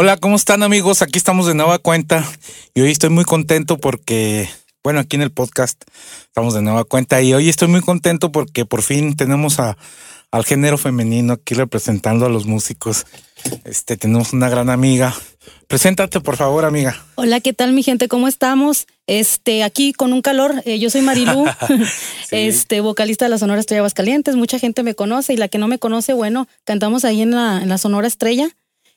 Hola, ¿cómo están amigos? Aquí estamos de nueva cuenta y hoy estoy muy contento porque, bueno, aquí en el podcast estamos de nueva cuenta y hoy estoy muy contento porque por fin tenemos a, al género femenino aquí representando a los músicos. Este, tenemos una gran amiga. Preséntate, por favor, amiga. Hola, ¿qué tal, mi gente? ¿Cómo estamos? Este, aquí con un calor. eh, yo soy Marilú, este, vocalista de la Sonora Estrella Aguascalientes. Mucha gente me conoce y la que no me conoce, bueno, cantamos ahí en la, en la Sonora Estrella.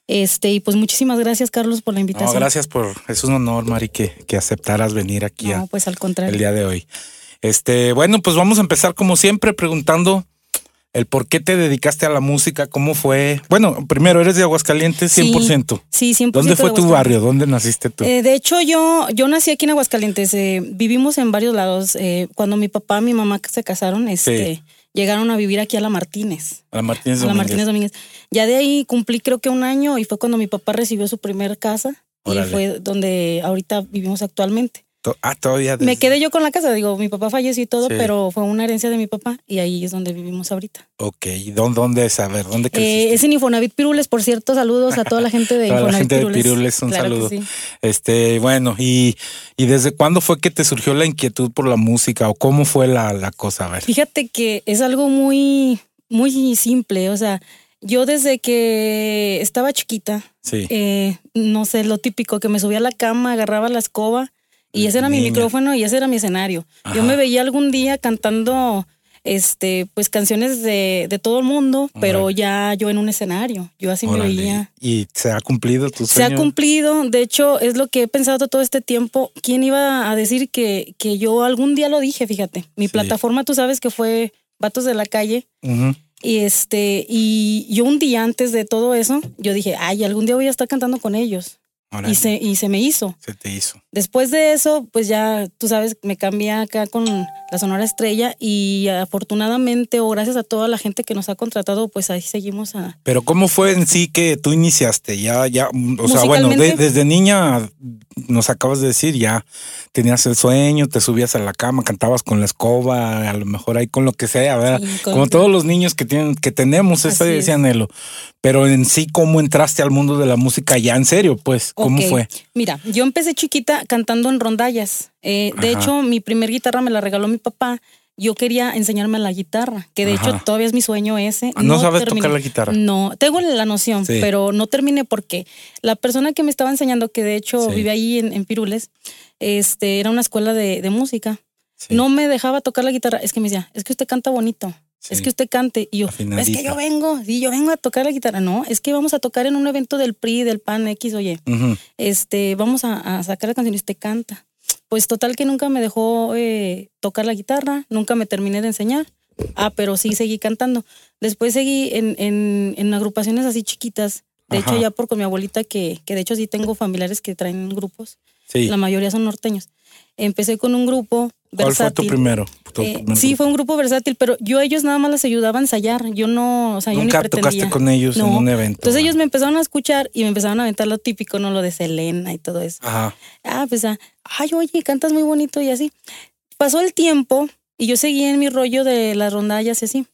Este, y pues muchísimas gracias, Carlos, por la No, invitación. gracias por, es un honor, Mari, que, que aceptaras venir aquí a- No, pues al contrario. el día de hoy. Este, bueno, pues vamos a empezar como siempre preguntando el por qué te dedicaste a la música, cómo fue. Bueno, primero, eres de Aguascalientes, Sí, 100%. Sí, 100%. ¿Dónde de fue tu barrio? ¿Dónde naciste tú? Eh, de hecho, yo, yo nací aquí en Aguascalientes. eh, vivimos en varios lados. eh, cuando mi papá y mi mamá se casaron, este, llegaron a vivir aquí a la Martínez. a la Martínez a la Domínguez. Martínez Domínguez. Ya de ahí cumplí creo que un año y fue cuando mi papá recibió su primer casa Órale. y fue donde ahorita vivimos actualmente. Ah, todavía. Me quedé yo con la casa, digo, mi papá falleció y todo, Sí. pero fue una herencia de mi papá y ahí es donde vivimos ahorita. Ok, ¿y dónde, dónde es? A ver, ¿dónde Eh, es en Infonavit Pirules, por cierto, saludos a toda la gente de Toda la Infonavit gente de Pirules. Pirules, un Claro saludo. sí. Este, bueno, y, y desde cuándo fue que te surgió la inquietud por la música o cómo fue la, la cosa? A ver. Fíjate que es algo muy, muy simple, o sea, yo desde que estaba chiquita, Sí. eh, no sé, lo típico, que me subía a la cama, agarraba la escoba y ese era mi micrófono y ese era mi escenario. Ajá. Yo me veía algún día cantando, este, pues canciones de, de todo el mundo, pero ya yo en un escenario, yo así Órale, me veía. ¿Y se ha cumplido tu Se ha sueño? cumplido, de hecho es lo que he pensado todo este tiempo. ¿Quién iba a decir que, que yo algún día lo dije? Fíjate, mi Sí. plataforma tú sabes que fue Vatos de la Calle. Y este, y yo un día antes de todo eso, yo dije, ay, algún día voy a estar cantando con ellos. Y se, y se me hizo. se te hizo. Después de eso, pues ya, tú sabes, me cambié acá con la Sonora Estrella y afortunadamente o gracias a toda la gente que nos ha contratado, pues ahí seguimos a... Pero ¿cómo fue en sí que tú iniciaste? Ya, ya, o sea, bueno, de- desde niña nos acabas de decir, ya tenías el sueño, te subías a la cama, cantabas con la escoba, a lo mejor ahí con lo que sea, ¿verdad? Sí, Como todos los niños que tienen, que tenemos ese, es. ese anhelo. Pero en sí, ¿cómo entraste al mundo de la música ya en serio? Pues, ¿cómo fue? Mira, yo empecé chiquita cantando en rondallas. Eh, de hecho, mi primer guitarra me la regaló mi papá. Yo quería enseñarme la guitarra, que de Ajá. hecho todavía es mi sueño ese. Ah, ¿no sabes terminé. tocar la guitarra? No, tengo la noción, Sí. pero no terminé porque la persona que me estaba enseñando, que de hecho Sí. vive ahí en, en Pirules, este, era una escuela de, de música. Sí. No me dejaba tocar la guitarra. Es que me decía, es que usted canta bonito. Sí. Es que usted cante. Y yo, es que yo vengo, sí, yo vengo a tocar la guitarra. No, es que vamos a tocar en un evento del PRI, del PAN, X, oye este, vamos a, a sacar la canción y usted canta. Pues total que nunca me dejó eh, tocar la guitarra, nunca me terminé de enseñar. Ah, pero sí seguí cantando. Después seguí en, en, en agrupaciones así chiquitas. De Ajá. hecho, ya por con mi abuelita, que, que de hecho sí tengo familiares que traen grupos. Sí. La mayoría son norteños. Empecé con un grupo ¿Cuál fue tu primero? Tu Eh, primer sí, fue un grupo versátil, pero yo a ellos nada más les ayudaba a ensayar. Yo no, o sea, yo ni Nunca pretendía. tocaste con ellos en un evento. Entonces ellos me empezaron a escuchar y me empezaron a aventar lo típico, ¿no? Lo de Selena y todo eso. Ajá. Ah, pues, ah, ay, oye, cantas muy bonito y así. Pasó el tiempo y yo seguí en mi rollo de las rondallas y así.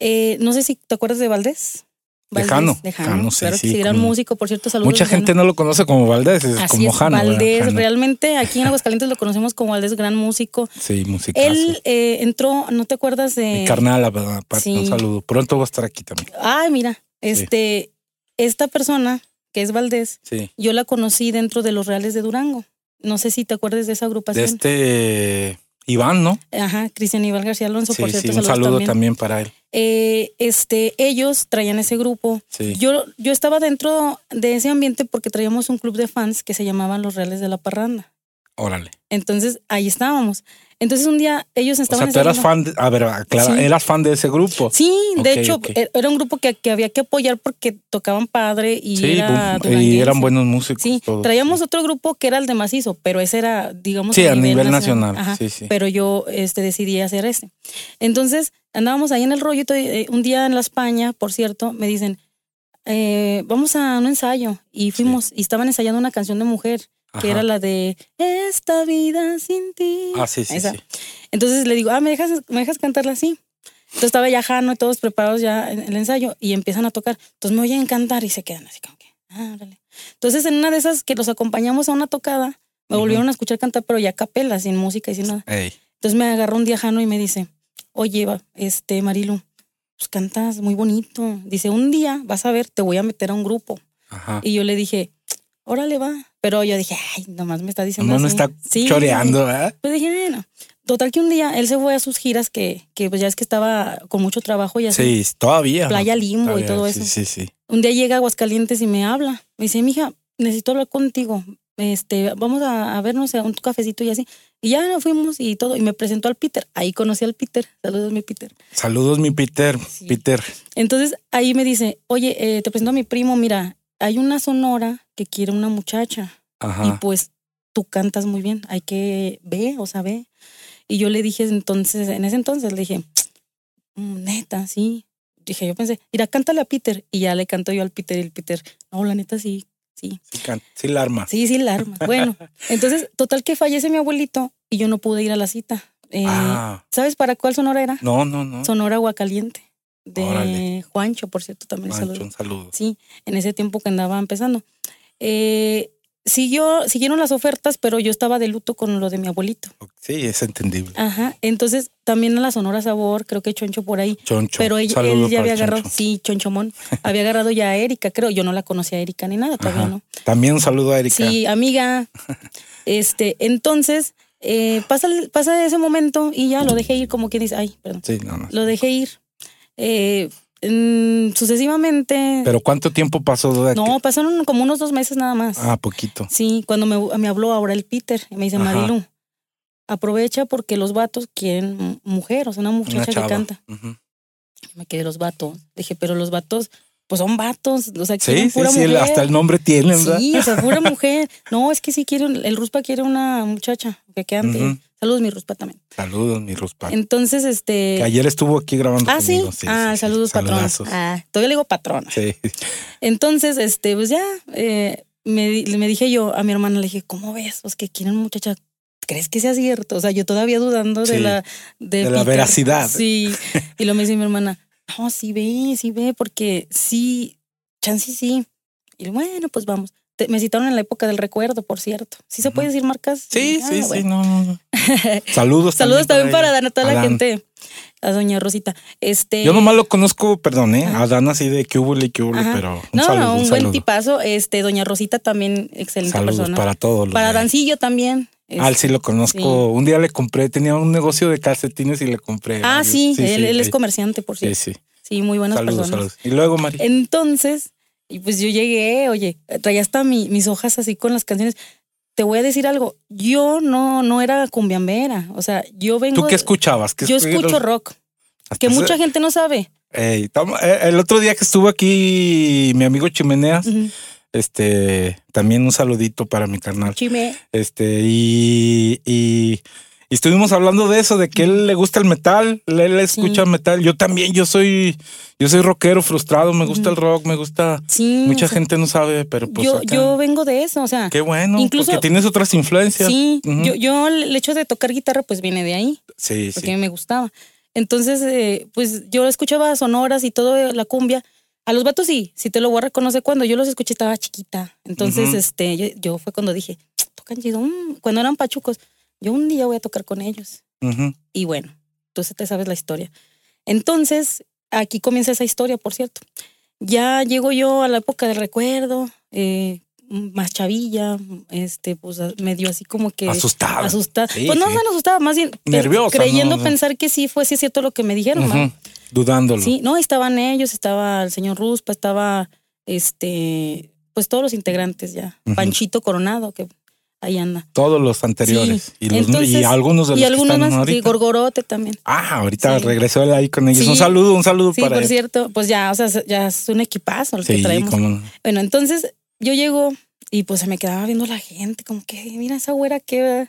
Eh, no sé si te acuerdas de Valdés. Valdés, Lejano, de Jano, Jano, sí, claro que sí, sí, gran como- músico, por cierto, saludos. Mucha gente no lo conoce como Valdés, es Así como es, Jano. Valdés, Jano. realmente aquí en Aguascalientes lo conocemos como Valdés, gran músico. Sí, musicazo. Él eh, entró, ¿no te acuerdas de...? Mi carnal, la verdad, aparte, un sí. saludo. Pronto va a estar aquí también. Ay, mira, este, esta persona, que es Valdés, Sí. yo la conocí dentro de los Reales de Durango. No sé si te acuerdas de esa De agrupación. este Iván, ¿no? Ajá, Cristian Ival García Alonso, Sí, por sí, cierto, un saludos saludo también. también. para él. Eh, este, ellos traían ese grupo. Sí. Yo, yo estaba dentro de ese ambiente porque traíamos un club de fans que se llamaban Los Reales de la Parranda. Órale. Entonces ahí estábamos. Entonces un día ellos O estaban. sea, tú eras fan, de, a ver, aclara, Sí. eras fan de ese grupo. Sí, de hecho, e- era un grupo que, que había que apoyar porque tocaban padre y Sí, era y eran buenos músicos. Sí, todos, traíamos sí. otro grupo que era el de macizo, pero ese era, digamos, Sí, a nivel nacional. Ajá, Sí, sí. Pero yo este, decidí hacer este. Entonces, andábamos ahí en el rollo. eh, un día en la España, por cierto, me dicen, eh, vamos a un ensayo. Y fuimos, y estaban ensayando una canción de mujer, que era la de Esta vida sin ti. Ah, sí, sí, Esa. sí. Entonces le digo, ah, ¿me dejas, ¿me dejas cantarla así? Entonces estaba ya Jano y todos preparados ya en el ensayo y empiezan a tocar. Entonces me oyen cantar y se quedan así como que, ah, órale. Entonces, en una de esas que los acompañamos a una tocada, me volvieron a escuchar cantar, pero ya a capela, sin música y sin nada. Ey. Entonces me agarró un día Jano y me dice, oye, va, este, Marilu, pues cantas muy bonito. Dice, un día vas a ver, te voy a meter a un grupo. Ajá. Y yo le dije, órale, va. Pero yo dije, ay, nomás me está diciendo No, no está Sí. choreando, ¿verdad? Pues dije, bueno. Total que un día él se fue a sus giras que, que pues ya es que estaba con mucho trabajo y así. Sí, todavía. Playa Limbo y todo sí, eso. Sí, sí. Un día llega a Aguascalientes y me habla. Me dice, mija, necesito hablar contigo. Este, vamos a, a vernos a un cafecito y así. Y ya nos fuimos y todo. Y me presentó al Peter. Ahí conocí al Peter. Saludos, mi Peter. Saludos, mi Peter. Sí. Peter. Entonces ahí me dice, oye, eh, te presento a mi primo. Mira, hay una sonora que quiere una muchacha. Y pues tú cantas muy bien. Hay que ver, o sea, ve. Y yo le dije entonces, en ese entonces le dije, "Mm, neta, sí. Dije, yo pensé, mira, cántale a Peter. Y ya le canto yo al Peter y el Peter, no, la neta sí, sí. Sí, sí, la arma. Sí, sí, la arma. Bueno, entonces, total que fallece mi abuelito y yo no pude ir a la cita. Eh, Ah, ¿Sabes para cuál sonora era? no, no, no. Sonora Aguacaliente. De Órale. Juancho, por cierto, también Mancho, saludo. un saludo. Sí, en ese tiempo que andaba empezando. Eh, siguió, siguieron las ofertas, pero yo estaba de luto con lo de mi abuelito. Sí, es entendible. Ajá. Entonces, también a la Sonora Sabor, creo que Choncho por ahí. Choncho. Pero él, ya había agarrado, Choncho. sí, Chonchomón, había agarrado ya a Erika, creo. Yo no la conocía a Erika ni nada, todavía Ajá. no. También un saludo a Erika. Sí, amiga. Este, entonces, eh, pasa, pasa ese momento y ya lo dejé ir, como quien dice, ay, perdón, Sí, no, no. lo dejé ir. Eh, mm, sucesivamente. Pero ¿cuánto tiempo pasó de no, pasaron como unos dos meses nada más. Ah, poquito. Sí, cuando me, me habló ahora el Peter, y me dice, Ajá. Marilu, aprovecha porque los vatos quieren mu- mujer, o sea, una muchacha Una que canta. Me quedé los vatos. Dije, pero los vatos, pues son vatos, o sea, quieren sí, pura sí, mujer. hasta el nombre tienen, ¿verdad? Sí, o sea, pura mujer. No, es que sí quieren, el Ruspa quiere una muchacha que cante. Saludos, mi Ruspa también. Saludos, mi Ruspa. Entonces, este. Que ayer estuvo aquí grabando Ah, sí. ah, sí, saludos, patrón. Ah, todavía le digo patrona. Sí. Entonces, este, pues ya, eh, me, me dije yo a mi hermana, le dije, ¿cómo ves? Pues que quieren muchacha. ¿Crees que sea cierto? O sea, yo todavía dudando de la de la veracidad. Sí. Y lo me dice mi hermana, no, sí ve, sí ve, porque sí, chance sí. Y bueno, pues vamos. Te- me citaron en la época del recuerdo, por cierto. ¿Sí se puede decir marcas? Sí, Ah, sí, sí, no, no, no. Saludos. Saludos también para ella. Dan, a toda la gente. A doña Rosita. Este. Yo nomás lo conozco, perdón, ¿eh? Ajá. A Dan así de que hubo y que pero un No, saludo, no, un, un buen saludo. tipazo. Este, doña Rosita también, excelente Saludos persona. para todos. los Para Dancillo también. Ah, Este, sí lo conozco. sí. Un día le compré, tenía un negocio de calcetines y le compré. Ah, varios. sí, él, él es sí. comerciante, por Sí, cierto. sí. Sí, muy buenas Saludos, personas. saludos. Y luego, Mari. Entonces, y pues yo llegué, oye, traía hasta mi- mis hojas así con las canciones. Te voy a decir algo, yo no, no era cumbiambera, o sea, yo vengo... ¿Tú qué escuchabas? ¿Qué Yo escu- escucho rock, hasta que mucha gente no sabe. Eh, el otro día que estuvo aquí mi amigo Chimeneas, este, también un saludito para mi carnal. Chime. Este, y, y, y estuvimos hablando de eso, de que él le gusta el metal, él, escucha Sí. metal. Yo también, yo soy, yo soy rockero frustrado, me gusta el rock, me gusta. Sí. Mucha o sea, gente no sabe, pero pues. yo, acá- yo vengo de eso, o sea, Qué bueno, incluso- porque tienes otras influencias. sí, yo, yo el hecho de tocar guitarra pues viene de ahí. sí, porque sí. me gustaba. Entonces, eh, pues yo escuchaba sonoras y todo eh, la cumbia. A los vatos sí, sí te lo voy a reconocer cuando yo los escuché estaba chiquita. Entonces, este, yo, yo fue cuando dije, tocan chido, mm", cuando eran pachucos, yo un día voy a tocar con ellos. Ujú. Y bueno, tú se te sabes la historia. Entonces, aquí comienza esa historia, por cierto. Ya llego yo a la época del recuerdo, eh, más chavilla, este, pues medio así como que Asustada. asustada. Sí, pues no sí. tan asustada, más bien Nerviosa, creyendo ¿no? pensar que sí fue sí es cierto lo que me dijeron. ¿va? Ujú. Dudándolo. Sí, no, estaban ellos, estaba el señor Ruspa, estaba este, pues todos los integrantes ya. Ujú. Panchito Coronado, que ahí anda. Todos los anteriores. Sí. Y, los- Entonces, y algunos de los y que algunos están más, sí, ahorita. Gorgorote también. Ah, ahorita Sí. regresó él ahí con ellos. Un saludo, un saludo Sí, para por él. cierto, pues ya, o sea, ya es un equipazo el que traemos. cómo no. Bueno, entonces yo llego y pues se me quedaba viendo la gente, como que, mira esa güera que...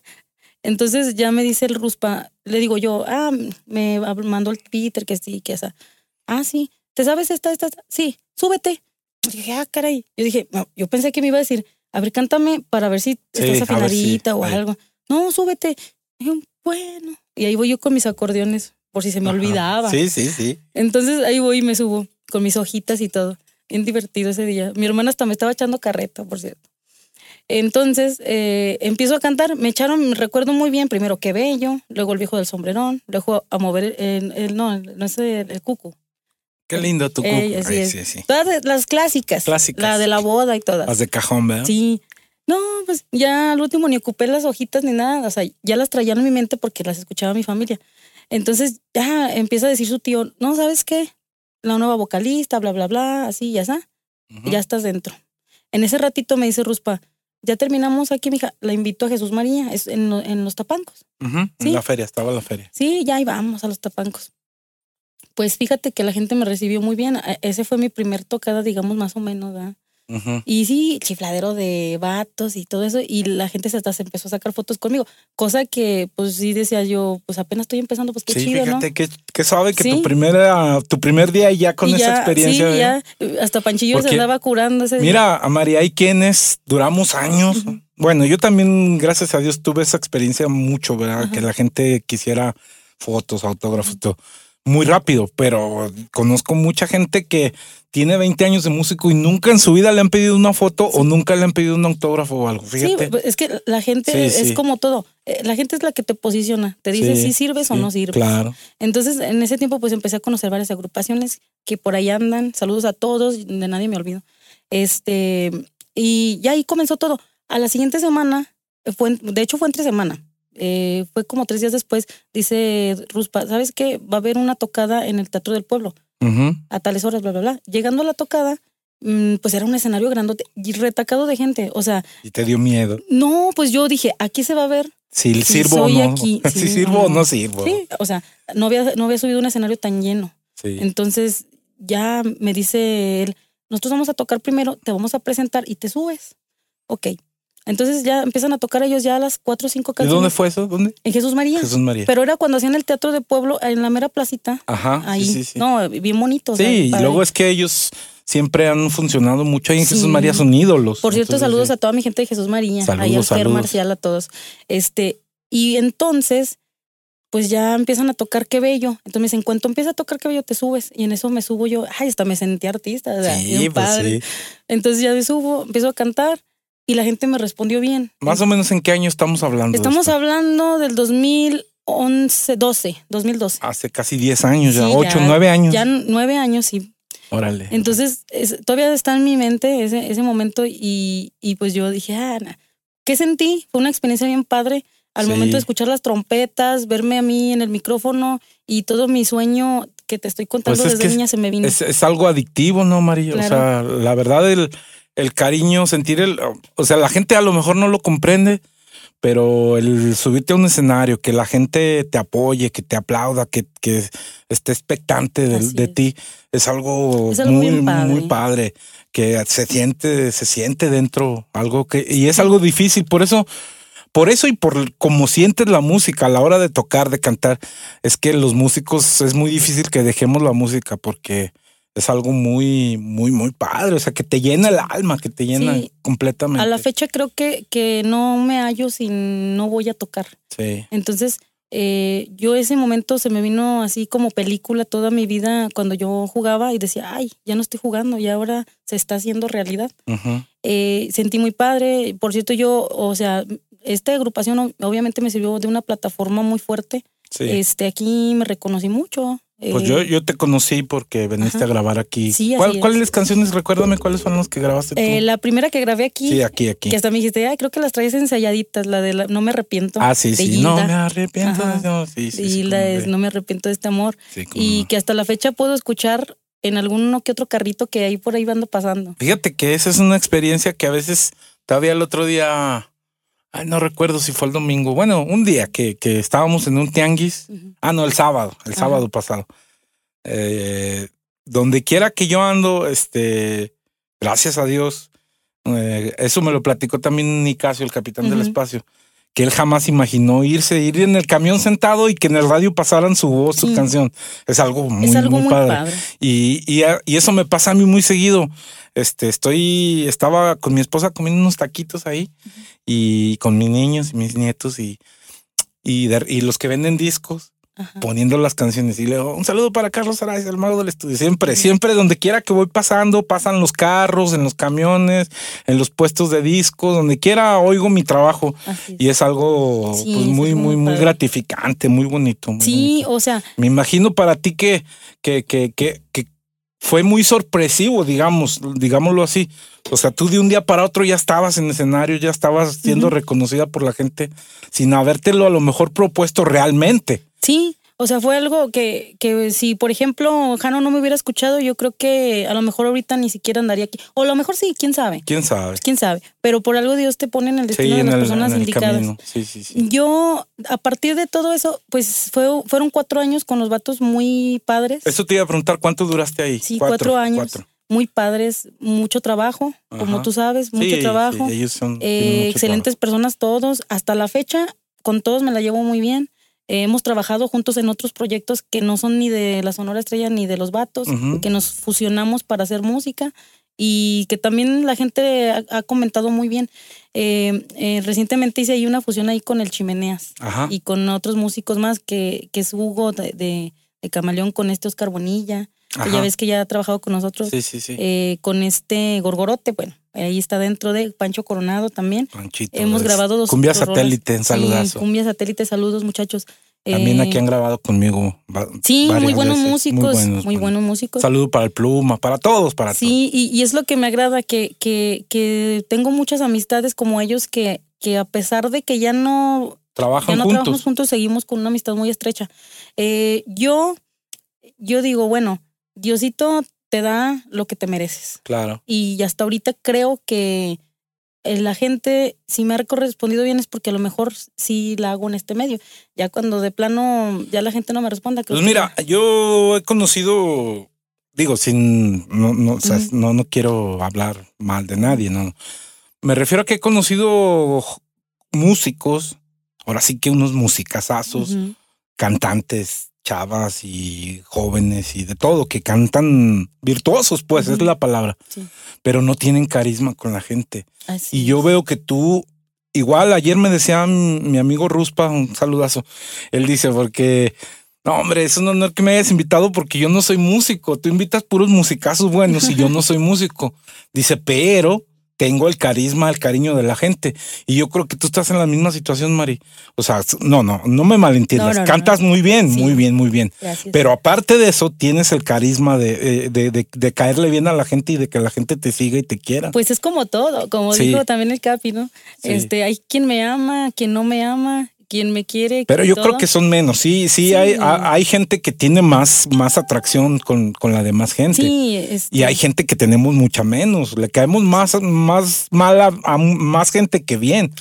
Entonces ya me dice el Ruspa, le digo yo, ah, me mandó el Peter que sí, que esa. Ah, sí, ¿te sabes esta, esta? esta? Sí, súbete. Y dije, ah, caray. Yo dije, no, yo pensé que me iba a decir, a ver, cántame para ver si Sí, estás si, afinadita o ahí. algo. No, súbete. Y yo, bueno. Y ahí voy yo con mis acordeones, por si se me Ajá. olvidaba. Sí, sí, sí. Entonces ahí voy y me subo con mis hojitas y todo. bien divertido ese día. Mi hermana hasta me estaba echando carreta, por cierto. Entonces eh, empiezo a cantar, me echaron, me recuerdo muy bien, primero que bello, luego el viejo del sombrerón, luego a mover el, el- no, no sé, el, cucu. Qué lindo tu Eh, cuco. es. sí, sí. Todas las clásicas. Clásicas. La de la boda y todas. Las de cajón, ¿verdad? Sí. No, pues ya al último ni ocupé las hojitas ni nada. O sea, ya las traía en mi mente porque las escuchaba mi familia. Entonces ya empieza a decir su tío, no, ¿sabes qué? La nueva vocalista, bla, bla, bla, así, ya está. Ya estás dentro. En ese ratito me dice Ruspa, ya terminamos aquí, mija. La invito a Jesús María, es en, lo- en los tapancos. En Sí. la feria, estaba la feria. Sí, ya ahí vamos a los tapancos. Pues fíjate que la gente me recibió muy bien. E- Ese fue mi primer tocada, digamos, más o menos, ¿verdad? Y sí, chifladero de vatos y todo eso. Y la gente se hasta se empezó a sacar fotos conmigo. Cosa que, pues sí decía yo, pues apenas estoy empezando, pues qué Sí, chido, fíjate que, que suave que Sí. tu primera, tu primer día ya ¿no? con Y esa ya, experiencia. Sí, ¿eh? ya, hasta Panchillo se andaba curando ese día. Mira, a María, hay quienes duramos años. Bueno, yo también, gracias a Dios, tuve esa experiencia mucho, ¿verdad? Que la gente quisiera fotos, autógrafos, todo. Muy rápido, pero conozco mucha gente que tiene 20 años de músico y nunca en su vida le han pedido una foto o nunca le han pedido un autógrafo o algo. Sí, Fíjate. pues, es que la gente Sí, es sí. como todo. Eh, La gente es la que te posiciona. Te dice Sí, si sirves o sí, no sirves. Claro. Entonces, en ese tiempo, pues empecé a conocer varias agrupaciones que por ahí andan. Saludos a todos, de nadie me olvido. Este, y ya ahí comenzó todo. A la siguiente semana, fue, de hecho fue entre semana, eh, fue como tres días después, dice Ruspa, ¿sabes qué? Va a haber una tocada en el Teatro del Pueblo, a tales horas, bla, bla, bla. Llegando a la tocada, mm, pues era un escenario grandote y retacado de gente. O sea, Y te dio miedo. no, pues yo dije, aquí se va a ver. Si sirvo o no. aquí, si sirvo o no. no sirvo. Sí, o sea, no había, no había subido un escenario tan lleno. Sí. Entonces ya me dice él, nosotros vamos a tocar primero, te vamos a presentar y te subes. Ok. Entonces ya empiezan a tocar ellos ya a las cuatro o cinco ¿Y canciones. dónde fue eso? ¿Dónde? En Jesús María. Jesús María. Pero era cuando hacían el teatro de pueblo en la mera placita. Ajá. Ahí. Sí, sí, sí. No, bien bonito. o sea, Sí, y luego es que ellos siempre han funcionado mucho ahí en Sí. Jesús María, son ídolos. Por cierto, Entonces, saludos sí. a toda mi gente de Jesús María. Saludos, a Fer. Marcial, a todos. Este, y entonces, pues ya empiezan a tocar qué bello. Entonces me dicen, cuando empieza a tocar qué bello, te subes. Y en eso me subo yo. Ay, hasta me sentí artista. o sea, Sí, pues padre. sí. Entonces ya me subo, empiezo a cantar y la gente me respondió bien. Más o menos en qué año estamos hablando. Estamos hablando del 2011, 12, 2012. Hace casi 10 años ya, Sí, 8, ya- 9 años. Ya nueve años, sí. Órale. Entonces, es- todavía está en mi mente ese, ese momento y, y pues yo dije, ah, na. ¿qué sentí? Fue una experiencia bien padre. Al Sí. momento de escuchar las trompetas, verme a mí en el micrófono y todo mi sueño que te estoy contando Pues es desde que niña se me vino. es, es algo adictivo, ¿no, María? O sea, la verdad, el, el cariño, sentir el. O sea, la gente a lo mejor no lo comprende, pero el subirte a un escenario, que la gente te apoye, que te aplauda, que, que esté expectante de, de es. ti, es algo, Es algo muy, padre. muy padre. Que se siente, se siente dentro algo que, y es algo difícil. Por eso, por eso y por cómo sientes la música a la hora de tocar, de cantar, es que los músicos es muy difícil que dejemos la música porque es algo muy, muy, muy padre. O sea, que te llena el alma, que te llena Sí. completamente. A la fecha creo que, que no me hallo si no voy a tocar. Sí. Entonces, eh, yo ese momento se me vino así como película toda mi vida cuando yo jugaba y decía, ay, ya no estoy jugando y ahora se está haciendo realidad. Eh, sentí muy padre. Por cierto, yo, o sea, esta agrupación obviamente me sirvió de una plataforma muy fuerte. Sí. Este, aquí me reconocí mucho. Pues Eh, yo, yo te conocí porque viniste ajá. a grabar aquí. Sí, ¿Cuál- es. ¿Cuáles canciones? Recuérdame cuáles fueron las que grabaste tú. eh, la primera que grabé aquí, sí, aquí, aquí. que hasta me dijiste, ay, creo que las traes ensayaditas, la de la, No me arrepiento. Ah, sí, de sí. No me arrepiento. No, sí, sí, y sí, es no. Me arrepiento de este amor. Sí, y no. que hasta la fecha puedo escuchar en alguno que otro carrito que ahí por ahí ando pasando. Fíjate que esa es una experiencia que a veces todavía el otro día, ay, no recuerdo si fue el domingo, bueno, un día que, que estábamos en un tianguis, Ujú. ah, no, el sábado, el Ajá. sábado pasado. Eh, donde quiera que yo ando, este, gracias a Dios, eh, eso me lo platicó también Nicasio, el capitán del espacio, que él jamás imaginó irse, ir en el camión sentado y que en el radio pasaran su voz, su canción. Es algo muy, es algo muy muy, padre. padre. Y, y eso me pasa a mí muy seguido. Este, estoy, estaba con mi esposa comiendo unos taquitos ahí y con mis niños y mis nietos y, y, de- y los que venden discos. poniendo las canciones y le digo, un saludo para Carlos Araiz, el mago del estudio. Siempre, siempre, donde quiera que voy pasando, pasan los carros, en los camiones, en los puestos de discos, donde quiera oigo mi trabajo. Y es algo pues, muy, muy, muy, gratificante, muy bonito. sí, o sea. Me imagino para ti que, que, que, que, que fue muy sorpresivo, digamos, digámoslo así. O sea, tú de un día para otro ya estabas en escenario, ya estabas siendo reconocida por la gente sin habértelo a lo mejor propuesto realmente. Sí, o sea, fue algo que, que si, por ejemplo, Jano no me hubiera escuchado, yo creo que a lo mejor ahorita ni siquiera andaría aquí. O a lo mejor sí, quién sabe. Quién sabe. quién sabe. Pero por algo Dios te pone en el destino de las personas indicadas. Sí, sí, sí. Yo, a partir de todo eso, pues fue, fueron cuatro años con los vatos muy padres. Eso te iba a preguntar, ¿cuánto duraste ahí? Sí, cuatro, años. Muy padres, mucho trabajo, como tú sabes, mucho trabajo. ellos son, eh, excelentes personas todos. Hasta la fecha, con todos me la llevo muy bien hemos trabajado juntos en otros proyectos que no son ni de la Sonora Estrella ni de los Vatos, que nos fusionamos para hacer música y que también la gente ha, comentado muy bien. Eh, eh, recientemente hice ahí una fusión ahí con el Chimeneas y con otros músicos más, que, que es Hugo de, de, Camaleón con este Oscar Bonilla, que ya ves que ya ha trabajado con nosotros, eh, con este Gorgorote, bueno, ahí está dentro de Pancho Coronado también. Panchito. Hemos grabado dos. Cumbia Satélite, saludazo. cumbia Satélite, saludos muchachos. También aquí eh, han grabado conmigo. Sí, muy buenos músicos. Muy buenos, músicos. Saludo para el Pluma, para todos, para sí, todos. Sí, y, es lo que me agrada, que, que, que tengo muchas amistades como ellos que, que a pesar de que ya no, trabajan ya no juntos. trabajamos juntos, seguimos con una amistad muy estrecha. Eh, yo, yo digo, bueno, Diosito te da lo que te mereces. Claro. Y hasta ahorita creo que eh, la gente, si me ha correspondido bien es porque a lo mejor sí la hago en este medio. Ya cuando de plano ya la gente no me responda. Pues mira, yo he conocido, digo, sin, no, no, no, no quiero hablar mal de nadie, no. Me refiero a que he conocido músicos, ahora sí que unos musicazazos, cantantes, chavas y jóvenes y de todo, que cantan virtuosos, pues es la palabra, pero no tienen carisma con la gente. y yo veo que tú, igual ayer me decía mi amigo Ruspa, un saludazo, él dice, porque... No, hombre, es un honor que me hayas invitado porque yo no soy músico. Tú invitas puros musicazos buenos y yo no soy músico. Dice, pero tengo el carisma, el cariño de la gente. Y yo creo que tú estás en la misma situación, Mari. O sea, no, no, no me malentiendas. Cantas muy bien, muy bien, muy bien. Pero aparte de eso, tienes el carisma eh, de, de, de, caerle bien a la gente y de que la gente te siga y te quiera. Pues es como todo, como dijo también el Capi, ¿no? Este, hay quien me ama, quien no me ama, quien me quiere. Pero yo creo que son menos, sí, sí, Hay, hay gente que tiene más, más atracción con, con la demás gente. Sí, Y hay gente que tenemos mucha menos, le caemos más, más mal a, más gente que bien.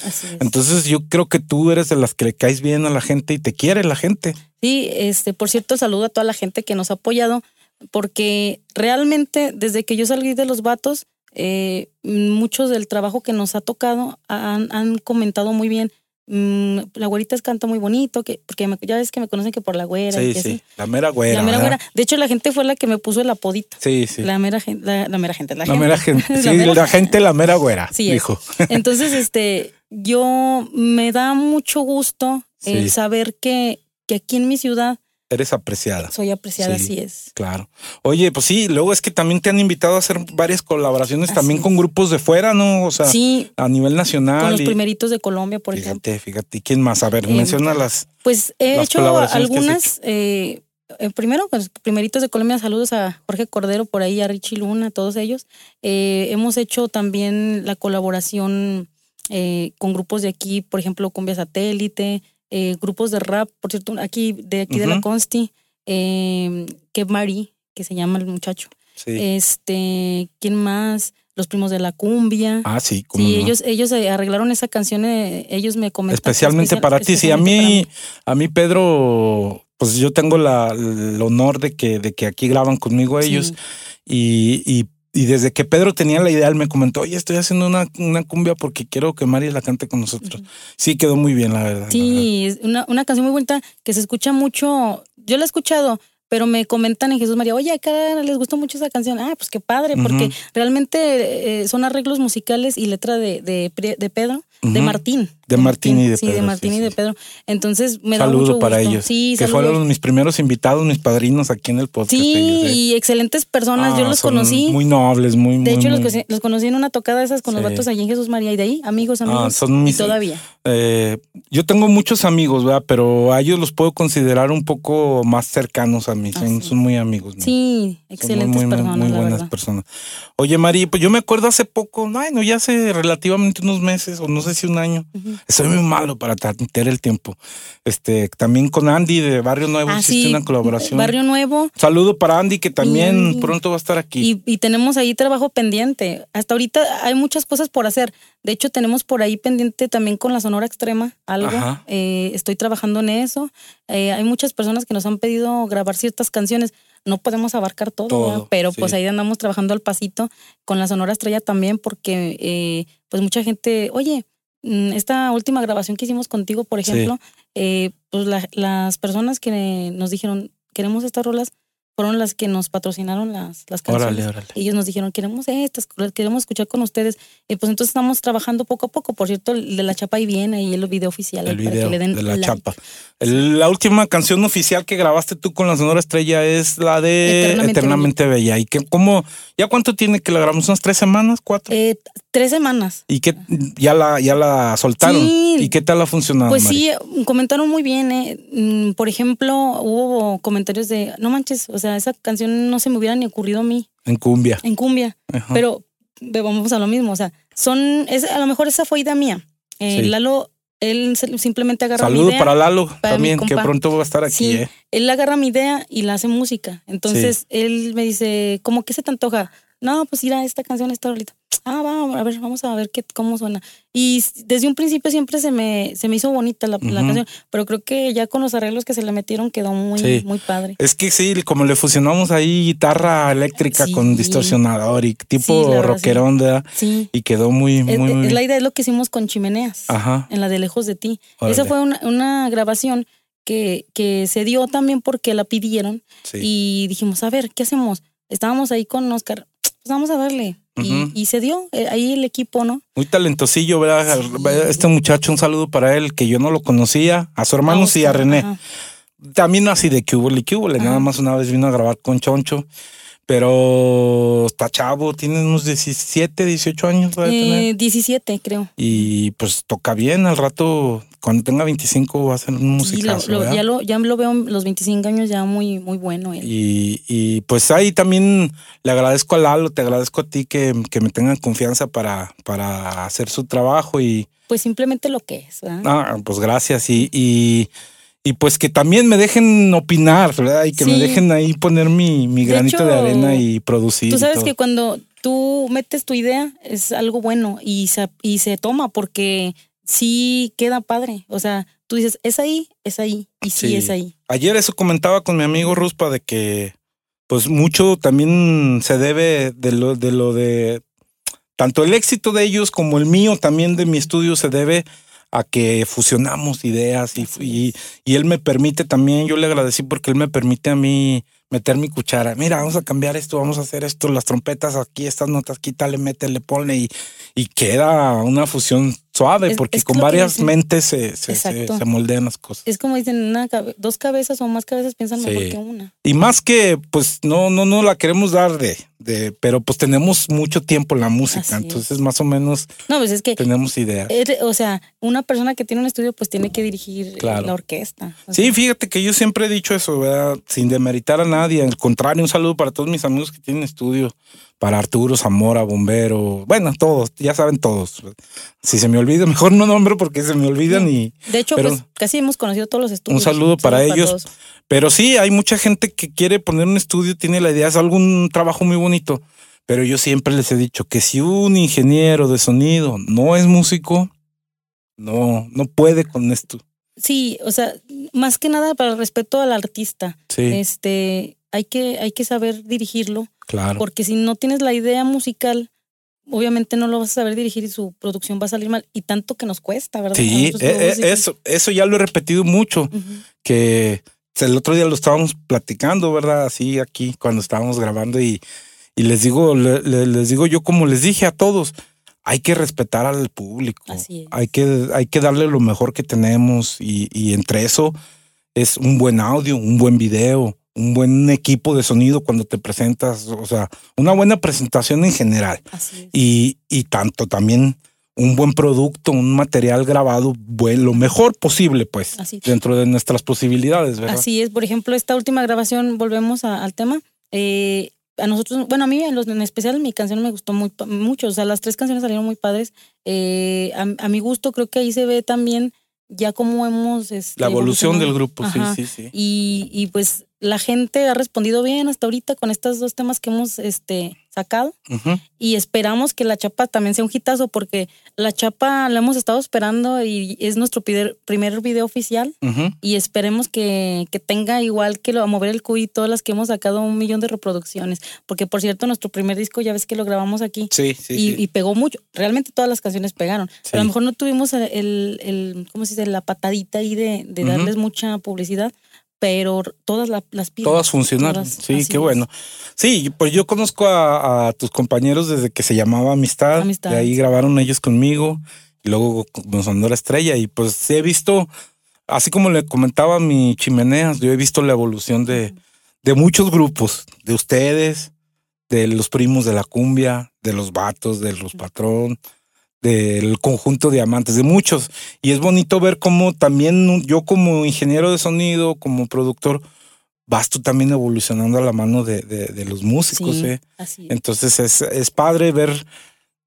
Entonces yo creo que tú eres de las que le caes bien a la gente y te quiere la gente. Sí, este, por cierto, saludo a toda la gente que nos ha apoyado, porque realmente desde que yo salí de los vatos, eh, muchos del trabajo que nos ha tocado han, han comentado muy bien Mm, la güerita canta muy bonito, que, porque ya ves que me conocen que por la güera. Sí, sí, la mera güera. La mera güera. De hecho, la gente fue la que me puso el apodito. Sí, sí. La mera, la, la mera gente. La, mera gente. Sí, la, gente, la mera güera. Sí, dijo. Entonces, este, yo me da mucho gusto el saber que, que aquí en mi ciudad Eres apreciada. Soy apreciada, así es. Claro. Oye, pues sí, luego es que también te han invitado a hacer varias colaboraciones también con grupos de fuera, ¿no? O sea, sí, a nivel nacional. Con los primeritos de Colombia, por ejemplo. Fíjate, fíjate. ¿Quién más? A ver, eh, menciona las. Pues he hecho algunas. Eh, eh, primero, con los primeritos de Colombia, saludos a Jorge Cordero por ahí, a Richie Luna, a todos ellos. hemos hecho también la colaboración con grupos de aquí, por ejemplo, Cumbia Satélite. Eh, grupos de rap, por cierto, aquí de aquí de la Consti, eh, que Mari, que se llama el muchacho. Este, ¿quién más? Los primos de la cumbia. Ah, sí, sí ellos, ellos arreglaron esa canción, eh, ellos me comentaron. Especialmente para ti, sí, a mí, a mí Pedro, pues yo tengo la, el honor de que, de que aquí graban conmigo ellos y, y y desde que Pedro tenía la idea, él me comentó, oye, estoy haciendo una, una cumbia porque quiero que Mari la cante con nosotros. Sí, quedó muy bien, la verdad. Sí, es una, una canción muy bonita que se escucha mucho. Yo la he escuchado, pero me comentan en Jesús María, oye, acá les gustó mucho esa canción. Ah, pues qué padre, porque realmente eh, son arreglos musicales y letra de, de, de Pedro, de Martín. De Martín y de sí, Pedro. de Martín y de Pedro. Entonces me da Saludo mucho para gusto. ellos. Sí, que saludos. fueron mis primeros invitados, mis padrinos aquí en el podcast. Sí, ellos, ¿eh? y excelentes personas. Ah, Yo los son conocí. Muy nobles, muy, de muy, hecho, los, muy- los conocí en una tocada esas con los Sí. vatos allí en Jesús María y de ahí, amigos, amigos. Ah, son mis- y todavía. Eh, yo tengo muchos amigos, ¿verdad? Pero a ellos los puedo considerar un poco más cercanos a mí. Son, Ah, sí. son muy amigos. míos. Sí, Son excelentes muy, muy, personas, muy buenas personas. Oye, Mari, pues yo me acuerdo hace poco, bueno, ya hace relativamente unos meses, o no sé si un año. Ujú. Soy muy malo para meter el tiempo. Este, también con Andy de Barrio Nuevo Ah, existe sí, una colaboración. Barrio Nuevo. Saludo para Andy, que también Andy. pronto va a estar aquí. Y, y tenemos ahí trabajo pendiente. Hasta ahorita hay muchas cosas por hacer. De hecho, tenemos por ahí pendiente también con la Sonora Extrema algo. Eh, estoy trabajando en eso. Eh, hay muchas personas que nos han pedido grabar ciertas canciones. No podemos abarcar todo, Todo, ¿verdad? pero sí. pues ahí andamos trabajando al pasito con la Sonora Estrella también, porque eh, pues mucha gente, oye, esta última grabación que hicimos contigo, por Sí. ejemplo, eh, pues la- las personas que nos dijeron, queremos estas rolas, fueron las que nos patrocinaron las, las canciones. Órale, órale. Ellos nos dijeron, queremos estas, queremos escuchar con ustedes. Y pues entonces estamos trabajando poco a poco. Por cierto, el de la chapa ahí viene y el video oficial. El ahí para video que le den de la like. chapa. El- la última canción oficial que grabaste tú con la Sonora Estrella es la de Eternamente Eternamente, Bella. ¿Y que, cómo, ya cuánto tiene que la grabamos? ¿Unas tres semanas? ¿Cuatro? Eh, tres semanas. ¿Y qué ya la, ya la soltaron? Sí. ¿Y qué tal ha funcionado? Pues sí, eh, comentaron muy bien. eh. Mm, Por ejemplo, hubo comentarios de, no manches, o sea, esa canción no se me hubiera ni ocurrido a mí En cumbia. en cumbia. Ajá. Pero vamos a lo mismo, o sea, son, es, a lo mejor esa fue idea mía. Eh, Sí. Lalo, él simplemente agarra mi Saludo idea. para Lalo para mi también, que pronto va a estar aquí. Sí, ¿eh? él agarra mi idea y la hace música. Entonces él me dice, ¿cómo que se te antoja? No, pues ir a esta canción, esta rolita. Ah, va, a ver, vamos a ver qué, cómo suena. Y desde un principio siempre se me, se me hizo bonita la, canción, pero creo que ya con los arreglos que se le metieron quedó muy, Sí. muy padre. Es que sí, como le fusionamos ahí guitarra eléctrica Sí. con distorsionador y tipo Sí, rockerón, ¿verdad? Sí. Y quedó muy, muy, Es, muy es bien. la idea es lo que hicimos con Chimeneas, Ajá. en la de Lejos de ti. Órale. Esa fue una, una grabación que, que se dio también porque la pidieron Sí. Y dijimos, a ver, ¿qué hacemos? Estábamos ahí con Oscar, pues vamos a darle. Y- se dio eh, ahí el equipo, ¿no? Muy talentosillo, ¿verdad? Este muchacho, un saludo para él, que yo no lo conocía, a su hermano A sí, a René. ajá. También así de que hubo, nada más una vez vino a grabar con Choncho, pero está chavo, tiene unos 17, 18 años. Eh, 17, creo. Y pues toca bien, al rato, cuando tenga 25 va a ser un Sí, lo- musicazo. lo- ¿verdad? ya, lo, ya lo veo los 25 años ya muy, muy bueno. él. Y, y, pues ahí también le agradezco a Lalo, te agradezco a ti que, que me tengan confianza para, para hacer su trabajo y Pues simplemente lo que es, ¿verdad? ah, pues gracias y, y, y pues que también me dejen opinar, ¿verdad? Y que me dejen ahí poner mi, granito de hecho, arena y producir. Tú sabes que cuando tú metes tu idea es algo bueno y se, y se toma porque sí queda padre. O sea, tú dices, es ahí, es ahí y sí, Sí. es ahí. Ayer eso comentaba con mi amigo Ruspa de que pues mucho también se debe de lo de lo de tanto el éxito de ellos como el mío también de mi estudio se debe a que fusionamos ideas y, y él me permite también, yo le agradecí porque él me permite a mí meter mi cuchara. Mira, vamos a cambiar esto, vamos a hacer esto, las trompetas aquí, estas notas, quítale, métele, ponle y, y queda una fusión suave Es- porque es con varias mentes se, se, se- Exacto. se moldean las cosas. Es como dicen, una dos cabezas o más cabezas piensan mejor Sí. que una. Y más que, pues, no, no, no la queremos dar de, de, pero pues tenemos mucho tiempo en la música, Así es. entonces más o menos No, pues es que, tenemos idea. es- o sea, una persona que tiene un estudio pues tiene que dirigir Claro. la orquesta. O Sí, fíjate que yo siempre he dicho eso, ¿verdad? Sin demeritar a nadie, al contrario, un saludo para todos mis amigos que tienen estudio, para Arturo Zamora, Bombero, bueno, todos, ya saben todos. Si se me olvida, mejor no nombro porque se me olvidan y... De hecho, pero- pues casi hemos conocido todos los estudios. saludo para ellos. todos. Pero sí, hay mucha gente que quiere poner un estudio, tiene la idea, es algún trabajo muy bonito. Pero yo siempre les he dicho que si un ingeniero de sonido no es músico, no, no puede con esto. Sí, o sea, más que nada para el respeto al artista. Sí, Este, hay que, hay que saber dirigirlo, claro. porque si no tienes la idea musical, obviamente no lo vas a saber dirigir y su producción va a salir mal. Y tanto que nos cuesta, ¿verdad? Sí, eh, eh, eso, eso ya lo he repetido mucho, que el otro día lo estábamos platicando, ¿verdad? Así aquí cuando estábamos grabando y, y les digo, le- le- les digo yo como les dije a todos, hay que respetar al público. Así es. Hay que, hay que darle lo mejor que tenemos y, y entre eso es un buen audio, un buen video, un buen equipo de sonido cuando te presentas, o sea, una buena presentación en general. Y, y tanto también un buen producto, un material grabado, buen, lo mejor posible, pues, Así. dentro de nuestras posibilidades, ¿verdad? Así es, por ejemplo, esta última grabación, volvemos a- al tema. eh, a nosotros, bueno, a mí en, los- en especial mi canción me gustó muy, mucho, o sea, las tres canciones salieron muy padres. Eh, a, a mi gusto creo que ahí se ve también ya cómo hemos... este, La evolución del grupo, Ajá. sí, sí, sí. Y, y pues la gente ha respondido bien hasta ahorita con estos dos temas que hemos este, sacado. Y esperamos que la chapa también sea un hitazo porque la chapa la hemos estado esperando y es nuestro primer video oficial. Y esperemos que, que tenga igual que lo a mover el cuy y todas las que hemos sacado un millón de reproducciones. Porque por cierto nuestro primer disco ya ves que lo grabamos aquí. Sí, sí, y, sí. y pegó mucho. Realmente todas las canciones pegaron. Pero a lo mejor no tuvimos el, el, el- ¿cómo se dice? la patadita ahí de, de darles mucha publicidad pero todas la- las pilas Todas funcionaron. todas, sí, qué es. bueno. Sí, pues yo conozco a, a tus compañeros desde que se llamaba Amistad. Amistad, Y ahí grabaron ellos conmigo. Y luego con Sonora Estrella. Y pues he visto, así como le comentaba a mi chimeneas, yo he visto la evolución de, de muchos grupos, de ustedes, de los primos de la cumbia, de los vatos, de los patrón, del conjunto de amantes, de muchos. Y es bonito ver cómo también yo como ingeniero de sonido, como productor, vas tú también evolucionando a la mano de, de- de los músicos. Sí, ¿eh? así es. Entonces es, es padre ver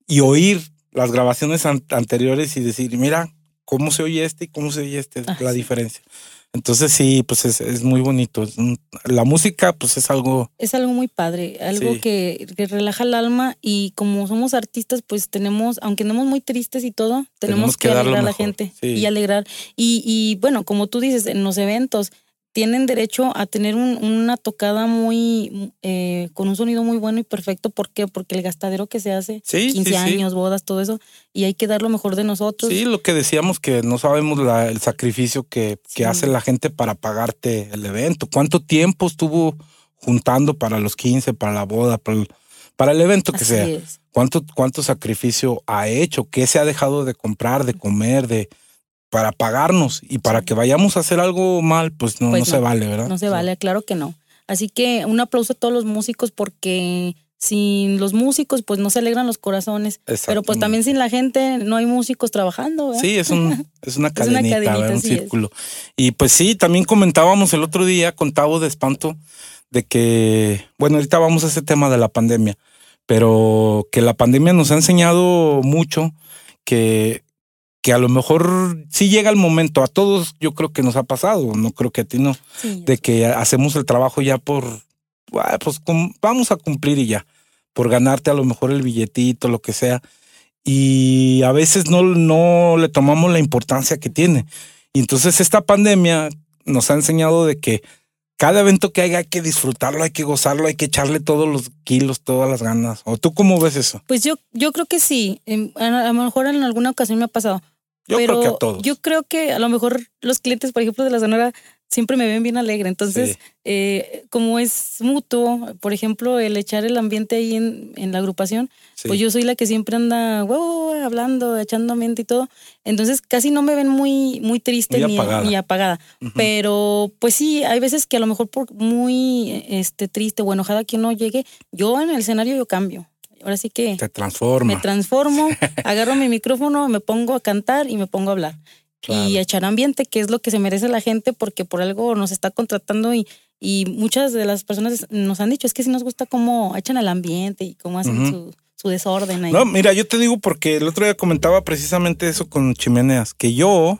y oír las grabaciones an- anteriores y decir, mira, cómo se oye este y cómo se oye este, Ah, la sí. diferencia. Entonces sí, pues es, es muy bonito. Un- la música pues es algo... Es algo muy padre, algo Sí. que, que relaja el alma y como somos artistas, pues tenemos, aunque andemos muy tristes y todo, tenemos, Tenemos que, que alegrar a la gente sí. y alegrar. Y, y bueno, como tú dices, en los eventos tienen derecho a tener un- una tocada muy, eh, con un sonido muy bueno y perfecto. ¿Por qué? Porque el gastadero que se hace, Sí, sí, 15 sí. años, bodas, todo eso, y hay que dar lo mejor de nosotros. Sí, lo que decíamos que no sabemos la- el sacrificio que, que hace la gente para pagarte el evento. ¿Cuánto tiempo estuvo juntando para los 15, para la boda, para el, para el evento que Así sea? es. ¿Cuánto, ¿Cuánto sacrificio ha hecho? ¿Qué se ha dejado de comprar, de comer, de para pagarnos? Y para que vayamos a hacer algo mal, pues no, Pues no se vale, ¿verdad? No se vale, claro que no. Así que un aplauso a todos los músicos porque sin los músicos pues no se alegran los corazones. Pero pues también sin la gente no hay músicos trabajando. ¿verdad? Sí, es, un, es una Es una cadenita, ¿verdad? un es. círculo. Y pues sí, también comentábamos el otro día con Tavo de Espanto de que, bueno, ahorita vamos a ese tema de la pandemia, pero que la pandemia nos ha enseñado mucho que, que a lo mejor sí llega el momento, a todos yo creo que nos ha pasado, no creo que a ti no, Sí, de que hacemos el trabajo ya por, ah, pues vamos a cumplir y ya, por ganarte a lo mejor el billetito, lo que sea. Y a veces no, no le tomamos la importancia que tiene. Y entonces esta pandemia nos ha enseñado de que cada evento que haya hay que disfrutarlo, hay que gozarlo, hay que echarle todos los kilos, todas las ganas. ¿O tú cómo ves eso? Pues yo, yo creo que sí. Em, a lo mejor en alguna ocasión me ha pasado. Yo pero creo que a todos. Yo creo que a lo mejor los clientes, por ejemplo, de la Sonora siempre me ven bien alegre. Entonces, Sí. eh, como es mutuo, por ejemplo, el echar el ambiente ahí en, en la agrupación, Sí. pues yo soy la que siempre anda "Wow, wow, wow", hablando, echando ambiente y todo. Entonces casi no me ven muy, muy triste Muy ni apagada. ni apagada. Ujú. Pero pues sí, hay veces que a lo mejor por muy este, triste o enojada que uno llegue, yo en el escenario yo cambio. Ahora sí que Te transforma. me transformo, agarro mi micrófono, me pongo a cantar y me pongo a hablar. Claro. Y a echar ambiente, que es lo que se merece la gente, porque por algo nos está contratando y, y muchas de las personas nos han dicho, es que sí nos gusta cómo echan el ambiente y cómo hacen su, su desorden ahí. No, mira, yo te digo porque el otro día comentaba precisamente eso con Chimeneas, que yo,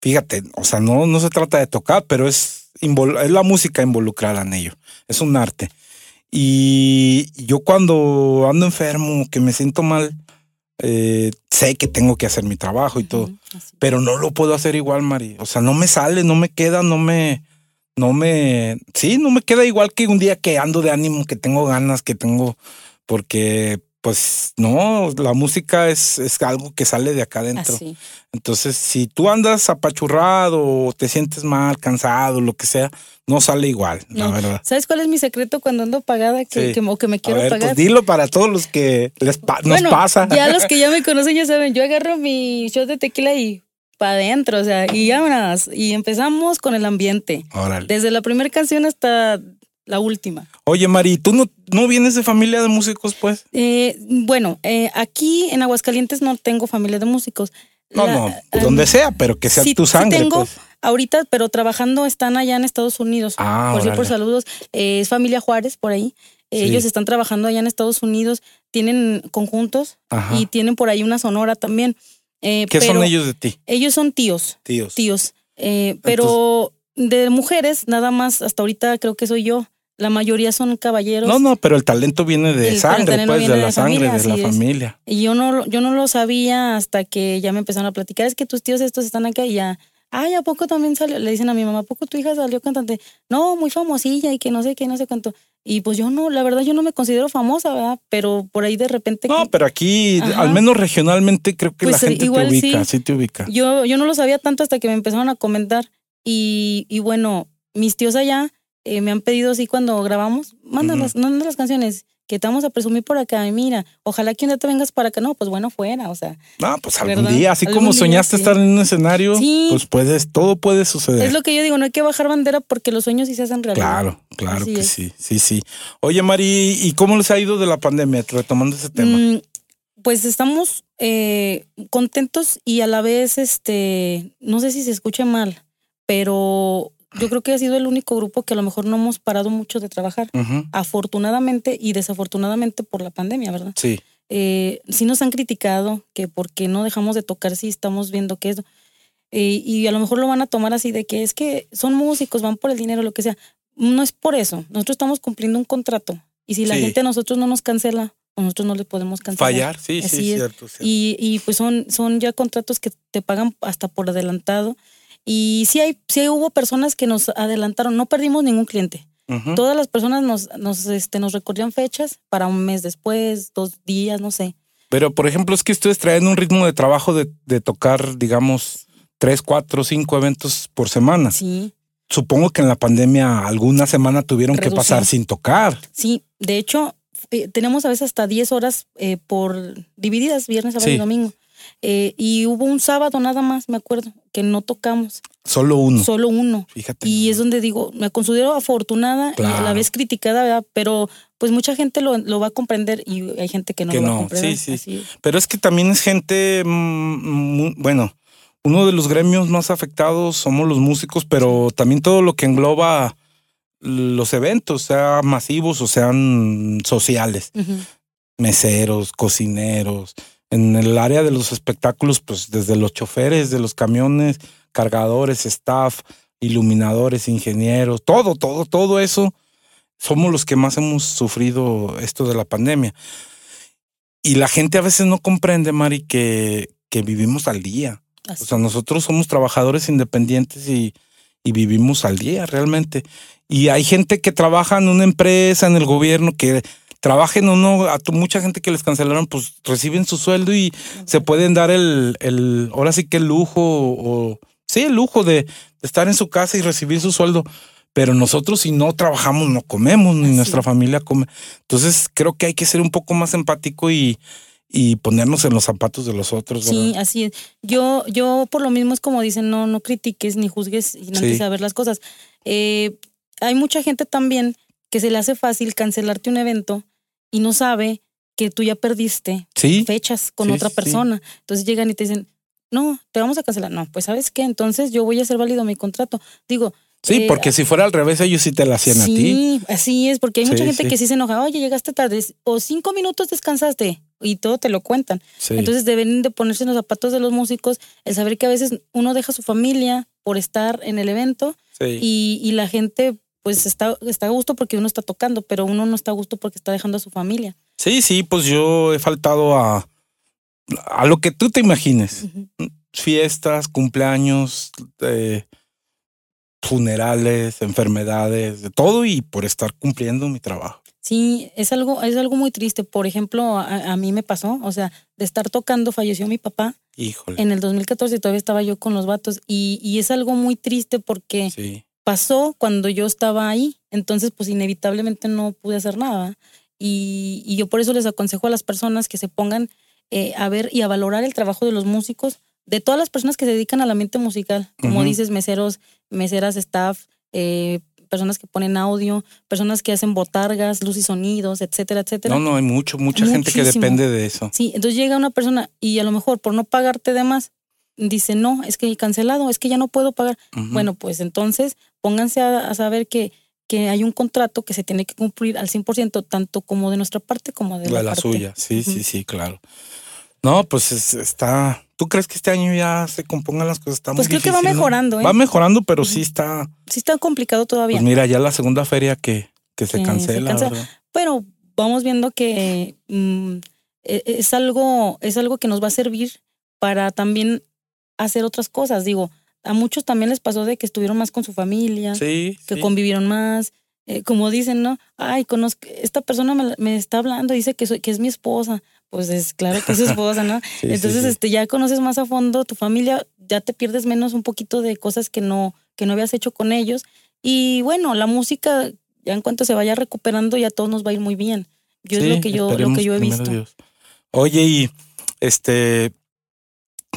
fíjate, o sea, no, no se trata de tocar, pero es, es la música involucrada en ello, es un arte. Y yo cuando ando enfermo, que me siento mal, eh, sé que tengo que hacer mi trabajo y todo, así. pero no lo puedo hacer igual, Mari. O sea, no me sale, no me queda, no me, no me, sí, no me queda igual que un día que ando de ánimo, que tengo ganas, que tengo, porque pues no, la música es, es algo que sale de acá adentro. Así. Entonces, si tú andas apachurrado o te sientes mal, cansado, lo que sea, no sale igual, la verdad. ¿Sabes cuál es mi secreto cuando ando pagada que, Sí. que- o que me A quiero ver, pagar? pues dilo para todos los que les pa- nos Bueno, pasa. Ya los que ya me conocen ya saben, yo agarro mi shot de tequila y para adentro, o sea, y ya vámonos. Y empezamos con el ambiente. Órale. Desde la primera canción hasta la última. Oye, Mari, ¿tú no, no vienes de familia de músicos, pues? Eh, bueno, eh, aquí en Aguascalientes no tengo familia de músicos. No, La- no, em, donde sea, pero que sea sí- tu sí sangre, tengo pues. ahorita, pero trabajando están allá en Estados Unidos. Ah, por sí, por saludos. Eh, es familia Juárez por ahí. Eh, Sí. Ellos están trabajando allá en Estados Unidos, tienen conjuntos Ajá. y tienen por ahí una sonora también. Eh, ¿Qué son ellos de ti, Ellos son tíos, tíos? tíos. Eh, pero de mujeres, nada más, hasta ahorita creo que soy yo. La mayoría son caballeros. No, no, pero el talento viene de El sangre, pues, de de la sangre, familia, de la es. familia. Y yo no, yo no lo sabía hasta que ya me empezaron a platicar. Es que tus tíos estos están acá y ya. Ay, ¿a poco también salió? Le dicen a mi mamá, ¿a poco tu hija salió cantante? No, muy famosilla y que no sé qué, no sé cuánto. Y pues yo no, la verdad yo no me considero famosa, ¿verdad? Pero por ahí de repente... No, pero aquí, Ajá. al menos regionalmente, creo que Pues, la gente igual te ubica, sí. sí te ubica. yo, yo no lo sabía tanto hasta que me empezaron a comentar. Y, y bueno, mis tíos allá eh, me han pedido así cuando grabamos, mándanos, mándanos las canciones que te vamos a presumir por acá. Y mira, ojalá que un día te vengas para acá. No, pues bueno, fuera, o sea. No, pues algún ¿Verdad? día, así Algún como día, soñaste sí. estar en un escenario, Sí. pues puedes, todo puede suceder. Es lo que yo digo, no hay que bajar bandera porque los sueños sí se hacen realidad. Claro, claro Así que es. sí, sí, sí. Oye, Mari, ¿y cómo les ha ido de la pandemia? Retomando ese tema. Mm, pues estamos eh, contentos y a la vez, este, no sé si se escuche mal, pero yo creo que ha sido el único grupo que a lo mejor no hemos parado mucho de trabajar. Ujú, Afortunadamente y desafortunadamente por la pandemia, ¿verdad? Sí, Eh, sí nos han criticado que por qué no dejamos de tocar si estamos viendo que es... eh, y a lo mejor lo van a tomar así de que es que son músicos, van por el dinero, lo que sea. No es por eso. Nosotros estamos cumpliendo un contrato. Y si la Sí. gente a nosotros no nos cancela, nosotros no le podemos cancelar. fallar, sí, sí, Así es. cierto. cierto. Y, y pues son, son ya contratos que te pagan hasta por adelantado. Y sí, hay, sí hubo personas que nos adelantaron, no perdimos ningún cliente. Todas las personas nos, nos, este, nos recorrían fechas para un mes después, dos días, no sé. Pero, por ejemplo, es que ustedes traen un ritmo de trabajo de, de tocar, digamos, tres, cuatro, cinco eventos por semana. Sí, Supongo que en la pandemia alguna semana tuvieron que pasar sin tocar. sí. De hecho, eh, tenemos a veces hasta 10 horas eh, por divididas, viernes, sábado Sí. y domingo. Eh, y hubo un sábado nada más, me acuerdo, que no tocamos, Solo uno. solo uno. Fíjate. Y es donde digo, me considero afortunada y a la vez criticada, ¿verdad? Pero pues mucha gente lo, lo va a comprender y hay gente que no Que lo va a comprender. sí, sí. Así. Pero es que también es gente, mm, bueno, uno de los gremios más afectados somos los músicos, pero también todo lo que engloba los eventos, sean masivos o sean sociales, meseros, cocineros. En el área de los espectáculos, pues desde los choferes de los camiones, cargadores, staff, iluminadores, ingenieros, todo, todo, todo eso, somos los que más hemos sufrido esto de la pandemia. Y la gente a veces no comprende, Mari, que, que vivimos al día. Así. O sea, nosotros somos trabajadores independientes y, y vivimos al día realmente. Y hay gente que trabaja en una empresa, en el gobierno, que trabaja en uno, a mucha gente que les cancelaron, pues reciben su sueldo y se pueden dar el, el ahora sí que el lujo, o sí, el lujo de, de estar en su casa y recibir su sueldo. Pero nosotros si no trabajamos, no comemos, ni Así nuestra es. familia come. Entonces creo que hay que ser un poco más empático y, y ponernos en los zapatos de los otros. ¿verdad? Sí, así es. Yo, yo por lo mismo es como dicen, no, no critiques ni juzgues sin antes Sí. saber las cosas. Eh, hay mucha gente también que se le hace fácil cancelarte un evento y no sabe que tú ya perdiste Sí, fechas con Sí, otra sí. persona. Entonces llegan y te dicen, no, te vamos a cancelar. No, pues sabes qué, entonces yo voy a hacer válido mi contrato. Digo, sí, eh, porque si fuera al revés, ellos sí te la hacían a ti. Sí, así es, porque hay mucha gente que sí se enoja, oye, llegaste tarde, o cinco minutos descansaste, y todo te lo cuentan. Entonces deben de ponerse en los zapatos de los músicos, el saber que a veces uno deja a su familia por estar en el evento y la gente pues está, está a gusto porque uno está tocando, pero uno no está a gusto porque está dejando a su familia. sí, sí, pues yo he faltado a, a lo que tú te imagines. Fiestas, cumpleaños, eh, funerales, enfermedades, de todo y por estar cumpliendo mi trabajo. Sí, es algo, es algo muy triste. Por ejemplo, a, a mí me pasó, o sea, de estar tocando, falleció mi papá. Híjole. En el 2014 todavía estaba yo con los vatos y, y es algo muy triste porque Sí. Pasó cuando yo estaba ahí. Entonces, pues inevitablemente no pude hacer nada. Y, y yo por eso les aconsejo a las personas que se pongan eh, a ver y a valorar el trabajo de los músicos, de todas las personas que se dedican al ambiente musical, como dices, meseros, meseras, staff, eh, personas que ponen audio, personas que hacen botargas, luz y sonidos, etcétera, etcétera. No, no, hay mucho, mucha gente que depende de eso. Sí, entonces llega una persona y a lo mejor por no pagarte de más, dice, no, es que cancelado, es que ya no puedo pagar. Bueno, pues entonces pónganse a, a saber que, que hay un contrato que se tiene que cumplir al 100%, tanto como de nuestra parte como de la, la, la parte. suya. Sí, sí, sí, claro. No, pues es- está. ¿Tú crees que este año ya se compongan las cosas? Está Pues muy creo que va mejorando, ¿eh? Va mejorando, pero sí está. Sí está complicado todavía, Pues mira, ya la segunda feria que, que se cancela, pero vamos viendo que mm, e- es algo, es algo que nos va a servir para también hacer otras cosas. Digo, a muchos también les pasó de que estuvieron más con su familia. Sí. que sí. convivieron más. eh, como dicen, ¿no? Ay, conozco, esta persona me, me está hablando, dice que, soy, que es mi esposa. Pues es claro que es su esposa, ¿no? Sí, Entonces, este, ya conoces más a fondo tu familia, ya te pierdes menos un poquito de cosas que no, que no habías hecho con ellos. Y bueno, la música, ya en cuanto se vaya recuperando, ya todo nos va a ir muy bien. Yo es lo que yo, lo que yo he visto. Dios. Oye, y este,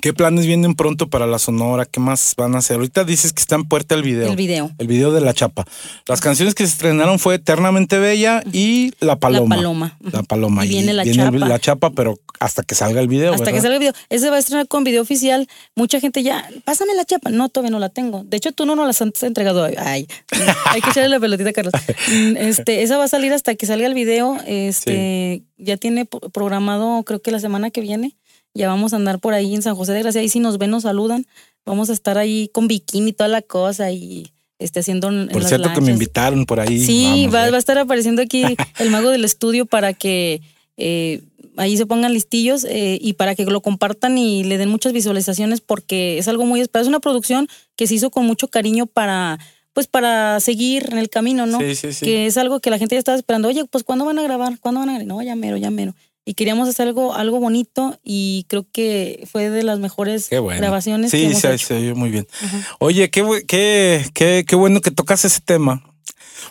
¿qué planes vienen pronto para la Sonora? ¿Qué más van a hacer? Ahorita dices que está en puerta el video. El video. El video de la chapa. Las canciones que se estrenaron fue Eternamente Bella y La Paloma. La paloma. La Paloma. Y viene La el- Chapa. la chapa, pero hasta que salga el video. Hasta que salga el video. Ese va a estrenar con video oficial. Mucha gente ya, pásame la chapa. No, todavía no la tengo. De hecho, tú no nos las has entregado. Ay, hay que echarle la pelotita, Carlos. Mm, Este, esa va a salir hasta que salga el video. Este, ya tiene pro- programado, creo que la semana que viene. Ya vamos a andar por ahí en San José de Gracia. Ahí si nos ven, nos saludan. Vamos a estar ahí con bikini y toda la cosa y este, haciendo en, Por las cierto que me invitaron por ahí. Sí, Vamos, va, ¿eh? va a estar apareciendo aquí el mago del estudio para que eh, ahí se pongan listillos eh, y para que lo compartan y le den muchas visualizaciones porque es algo muy esperado. Es una producción que se hizo con mucho cariño para, pues para seguir en el camino, ¿no? Sí, sí, sí. Que es algo que la gente ya estaba esperando. Oye, pues ¿cuándo van a grabar? ¿Cuándo van a grabar? No, ya mero, ya mero. Y queríamos hacer algo, algo bonito y creo que fue de las mejores Qué bueno. grabaciones que Sí, hemos se, hecho. se oye muy bien. Ajá. Oye, qué, qué, qué, qué bueno que tocas ese tema,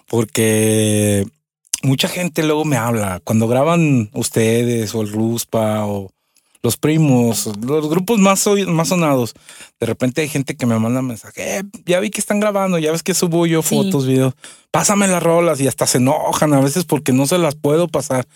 porque mucha gente luego me habla cuando graban ustedes o el Ruspa o los primos, los grupos más, más sonados. De repente hay gente que me manda mensaje, "Eh, ya vi que están grabando, ya ves que subo yo Sí. fotos, videos, pásame las rolas y hasta se enojan a veces porque no se las puedo pasar.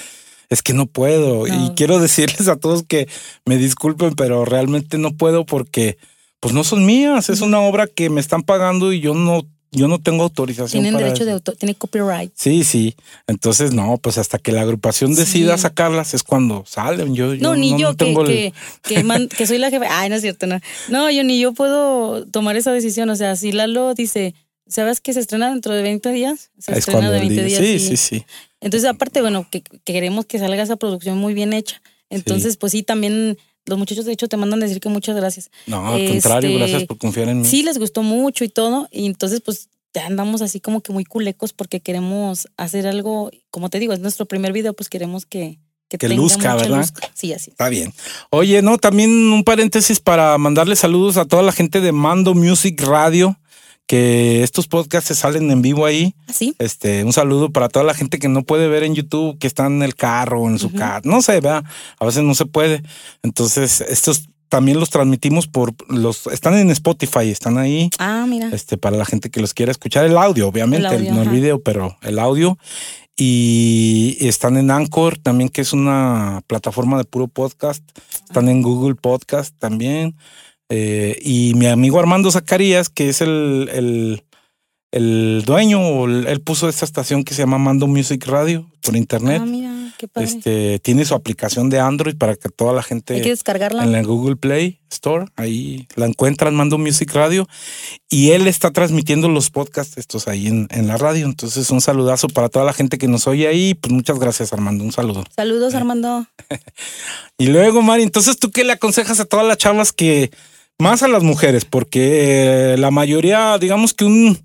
Es que no puedo y No. quiero decirles a todos que me disculpen, pero realmente no puedo porque pues no son mías, es una obra que me están pagando y yo no yo no tengo autorización Tienen para derecho de autor, tiene copyright. Sí, sí. Entonces, no, pues hasta que la agrupación decida Sí. sacarlas es cuando salen. Yo, No, ni yo, que, tengo el- que, que, man- que soy la jefa. Ay, no es cierto, no. No, yo ni yo puedo tomar esa decisión. O sea, si Lalo dice, ¿sabes que se estrena dentro de 20 días? Se es estrena cuando de el 20 día- días. Sí, sí, sí. Entonces, aparte, bueno, que, que queremos que salga esa producción muy bien hecha. Entonces, pues sí, también los muchachos, de hecho, te mandan decir que muchas gracias. No, al contrario, Este, gracias por confiar en mí. Sí, les gustó mucho y todo. Y entonces, pues ya andamos así como que muy culecos porque queremos hacer algo, como te digo, es nuestro primer video, pues queremos que, Que tenga luzca, ¿verdad? luz. Sí, así. Está bien. Oye, no, también un paréntesis para mandarle saludos a toda la gente de Mando Music Radio, que estos podcasts se salen en vivo ahí. Así. Este, un saludo para toda la gente que no puede ver en YouTube, que está en el carro en su Ujú. casa. No sé, ¿verdad? A veces no se puede. Entonces, estos también los transmitimos por los, están en Spotify, están ahí. Ah, mira. Este, para la gente que los quiera escuchar, el audio, obviamente, El audio, no el video, pero el audio. Y están en Anchor también, que es una plataforma de puro podcast. Están en Google Podcast también. Eh, y mi amigo Armando Zacarías, que es el, el, el dueño, él puso esta estación que se llama Mando Music Radio por internet. Ah, mira, qué padre. este tiene su aplicación de Android para que toda la gente Hay que descargarla. en la Google Play Store, ahí la encuentran, Mando Music Radio, y él está transmitiendo los podcasts estos ahí en, en la radio. Entonces, un saludazo para toda la gente que nos oye ahí. Pues muchas gracias, Armando. Un saludo. Saludos, Armando. Y luego, Mari, entonces, ¿tú qué le aconsejas a todas las chavas que, más a las mujeres, porque eh, la mayoría, digamos que un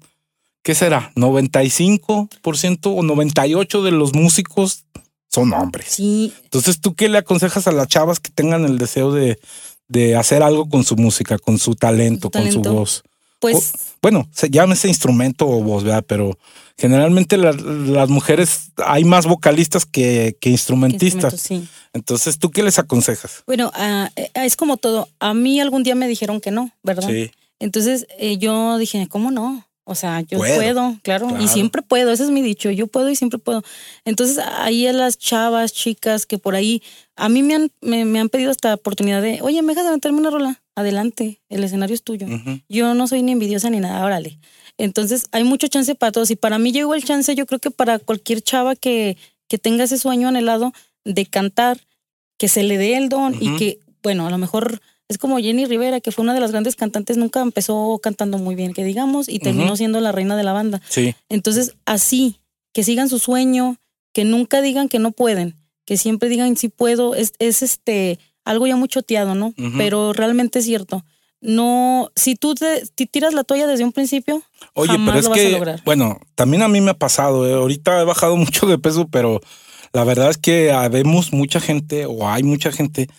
¿qué será? 95% o 98% de los músicos son hombres. Sí. Entonces, ¿tú qué le aconsejas a las chavas que tengan el deseo de, de hacer algo con su música, con su talento, con su voz? Pues. bueno, se llama ese instrumento o voz, ¿verdad? Pero generalmente las mujeres hay más vocalistas que, que instrumentistas. Sí. Entonces, ¿tú qué les aconsejas? Bueno, ah, eh, es como todo. A mí algún día me dijeron que no, ¿verdad? Sí. Entonces eh, yo dije, ¿cómo no? O sea, yo puedo, claro, y siempre puedo, ese es mi dicho, yo puedo y siempre puedo. Entonces, ahí a las chavas, chicas que por ahí, a mí me han, me, han pedido esta oportunidad de, oye, me dejas de meterme una rola, adelante, el escenario es tuyo. Yo no soy ni envidiosa ni nada, órale. Entonces, hay mucho chance para todos y para mí llegó el chance, yo creo que para cualquier chava que, que tenga ese sueño anhelado de cantar, que se le dé el don y que, bueno, a lo mejor es como Jenny Rivera, que fue una de las grandes cantantes, nunca empezó cantando muy bien, que digamos, y terminó siendo la reina de la banda. Sí. Entonces, así, que sigan su sueño, que nunca digan que no pueden, que siempre digan sí puedo, es, es este algo ya muy choteado, ¿no? Pero realmente es cierto. No, si tú te, tiras la toalla desde un principio, Oye, pero es que, bueno, también a mí me ha pasado, ¿eh? ahorita he bajado mucho de peso, pero la verdad es que vemos mucha gente o hay mucha gente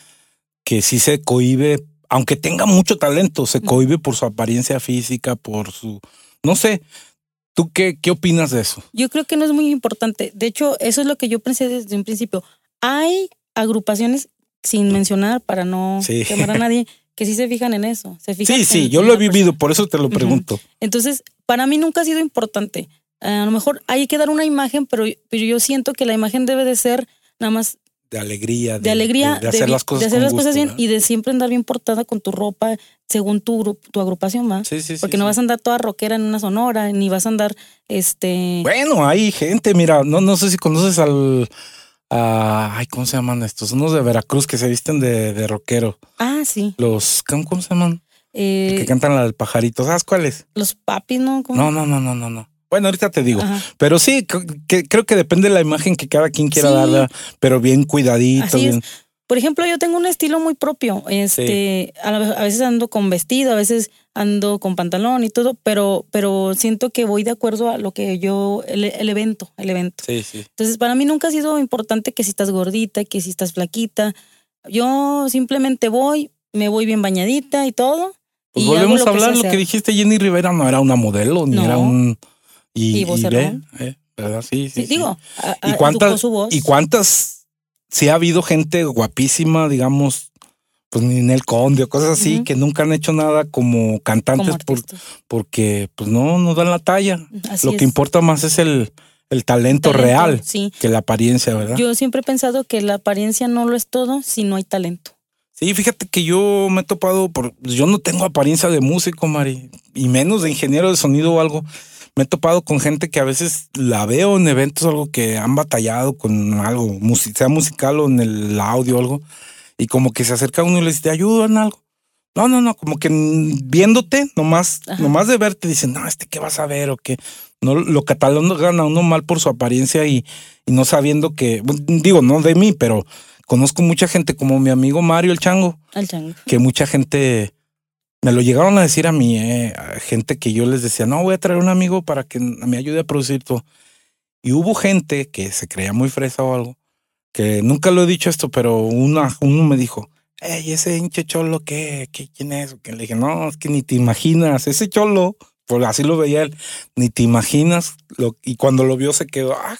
que sí se cohibe, aunque tenga mucho talento, se cohibe por su apariencia física, por su, no sé, ¿tú qué, qué opinas de eso? Yo creo que no es muy importante. De hecho, eso es lo que yo pensé desde un principio. Hay agrupaciones, sin mencionar para no quemar a nadie, que sí se fijan en eso. Se fijan sí, sí, yo lo he vivido, por eso te lo pregunto. Entonces, para mí nunca ha sido importante. A lo mejor hay que dar una imagen, pero, pero yo siento que la imagen debe de ser nada más de alegría, de, alegría, de, hacer las cosas, de hacer las cosas bien y de siempre andar bien portada con tu ropa según tu, tu agrupación, ¿va? Sí, sí, Porque no vas a andar toda rockera en una sonora, ni vas a andar, este... Bueno, hay gente, mira, no, no sé si conoces al... ay, ¿cómo se llaman estos? Unos de Veracruz que se visten de, de rockero. Ah, sí. Los, ¿cómo, se llaman? Eh, que cantan la del pajarito. ¿Sabes cuáles? Los papis, ¿no? No, no, no, no, no, no. Bueno, ahorita te digo. Pero sí, que, creo que depende de la imagen que cada quien quiera darle, pero bien cuidadito. bien. Por ejemplo, yo tengo un estilo muy propio. Este, a, veces ando con vestido, a veces ando con pantalón y todo, pero, pero siento que voy de acuerdo a lo que yo, el, evento, el evento. Sí, sí. Entonces, para mí nunca ha sido importante que si estás gordita, que si estás flaquita. Yo simplemente voy, me voy bien bañadita y todo. Pues volvemos a hablar lo que dijiste, Jenny Rivera no era una modelo, ni era un y, y, ve, eh, ¿verdad? Sí, sí. Digo, ¿Y cuántas, ¿Y cuántas, si ha habido gente guapísima, digamos, pues ni en el Conde o cosas así, que nunca han hecho nada como cantantes porque pues no, no dan la talla. Lo que importa más es el, el talento, real que la apariencia, ¿verdad? Yo siempre he pensado que la apariencia no lo es todo si no hay talento. Sí, fíjate que yo me he topado por. Yo no tengo apariencia de músico, Mari, y menos de ingeniero de sonido o algo me he topado con gente que a veces la veo en eventos, algo que han batallado con algo, sea musical o en el audio o algo, y como que se acerca uno y le dice, ¿te ayudo en algo? No, no, no, como que viéndote, nomás, nomás de verte, dicen, no, este qué vas a ver o qué. No, lo catalogan a uno mal por su apariencia y, y no sabiendo que, digo, no de mí, pero conozco mucha gente como mi amigo Mario el Chango. El Chango. Que mucha gente me lo llegaron a decir a mí, eh, gente que yo les decía, no, voy a traer un amigo para que me ayude a producir todo. Y hubo gente que se creía muy fresa o algo, que nunca lo he dicho esto, pero una, uno me dijo, hey, ese hinche cholo, ¿qué? ¿Qué ¿Quién es? Que le dije, no, es que ni te imaginas, ese cholo, pues así lo veía él, ni te imaginas. Lo, y cuando lo vio se quedó, ah,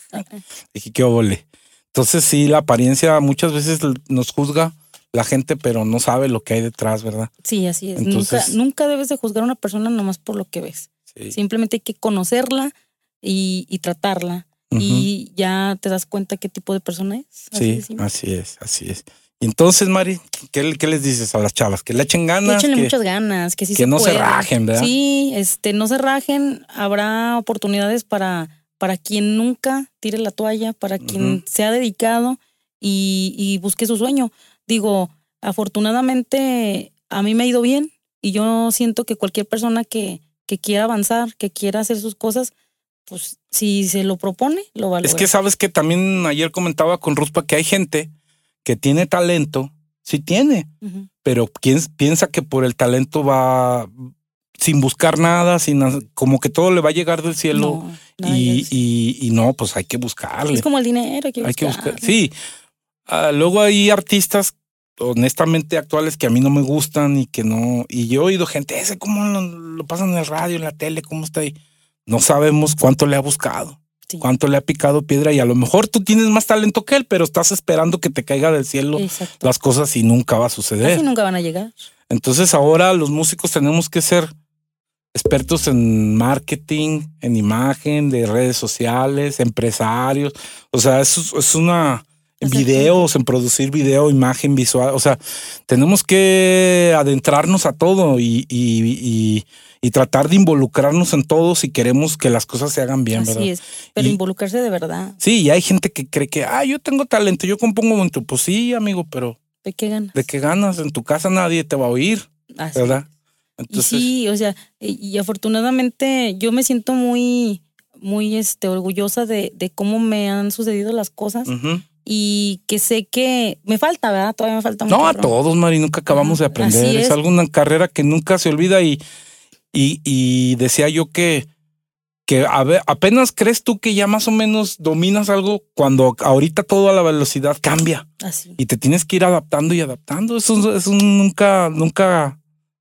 dije, qué obole. Entonces sí, la apariencia muchas veces nos juzga la gente, pero no sabe lo que hay detrás, ¿verdad? Sí, así es. nunca, nunca debes de juzgar a una persona nomás por lo que ves. Simplemente hay que conocerla y, tratarla. Y ya te das cuenta qué tipo de persona es. sí, así es, así es. Y entonces, Mari, ¿qué, les dices a las chavas? Que le echen ganas. Que muchas ganas, que sí Que no se rajen, ¿verdad? Sí, este, no se rajen. Habrá oportunidades para, para quien nunca tire la toalla, para quien se ha dedicado y, y busque su sueño. Digo, afortunadamente a mí me ha ido bien y yo siento que cualquier persona que, que quiera avanzar, que quiera hacer sus cosas, pues si se lo propone, lo va a Es que sabes que también ayer comentaba con Ruspa que hay gente que tiene talento, sí tiene, pero quien piensa que por el talento va, sin buscar nada, sin como que todo le va a llegar del cielo. y, y, no, pues hay que buscarle. Es como el dinero, hay que, hay que buscar. Sí. Ah, luego hay artistas honestamente actuales que a mí no me gustan y que no. Y yo he oído gente, ese cómo lo, pasan en el radio, en la tele, cómo está ahí. No sabemos cuánto le ha buscado, cuánto le ha picado piedra y a lo mejor tú tienes más talento que él, pero estás esperando que te caiga del cielo las cosas y nunca va a suceder. Así nunca van a llegar. Entonces ahora los músicos tenemos que ser expertos en marketing, en imagen, de redes sociales, empresarios. O sea, eso es una en videos, en producir video, imagen visual. O sea, tenemos que adentrarnos a todo y, y, y, tratar de involucrarnos en todo si queremos que las cosas se hagan bien, Así es, pero involucrarse de verdad. Sí, y hay gente que cree que, ah, yo tengo talento, yo compongo bonito. Pues sí, amigo, pero. ¿De qué ganas? ¿De qué ganas? En tu casa nadie te va a oír, ¿verdad? Sí, o sea, y, afortunadamente yo me siento muy, muy este, orgullosa de, de cómo me han sucedido las cosas y que sé que me falta, ¿verdad? Todavía me falta mucho. No, a todos, Mari, nunca acabamos de aprender. Es. alguna carrera que nunca se olvida y, y, y decía yo que, que a ver, apenas crees tú que ya más o menos dominas algo cuando ahorita todo a la velocidad cambia. Así. Y te tienes que ir adaptando y adaptando. Eso es un nunca, nunca,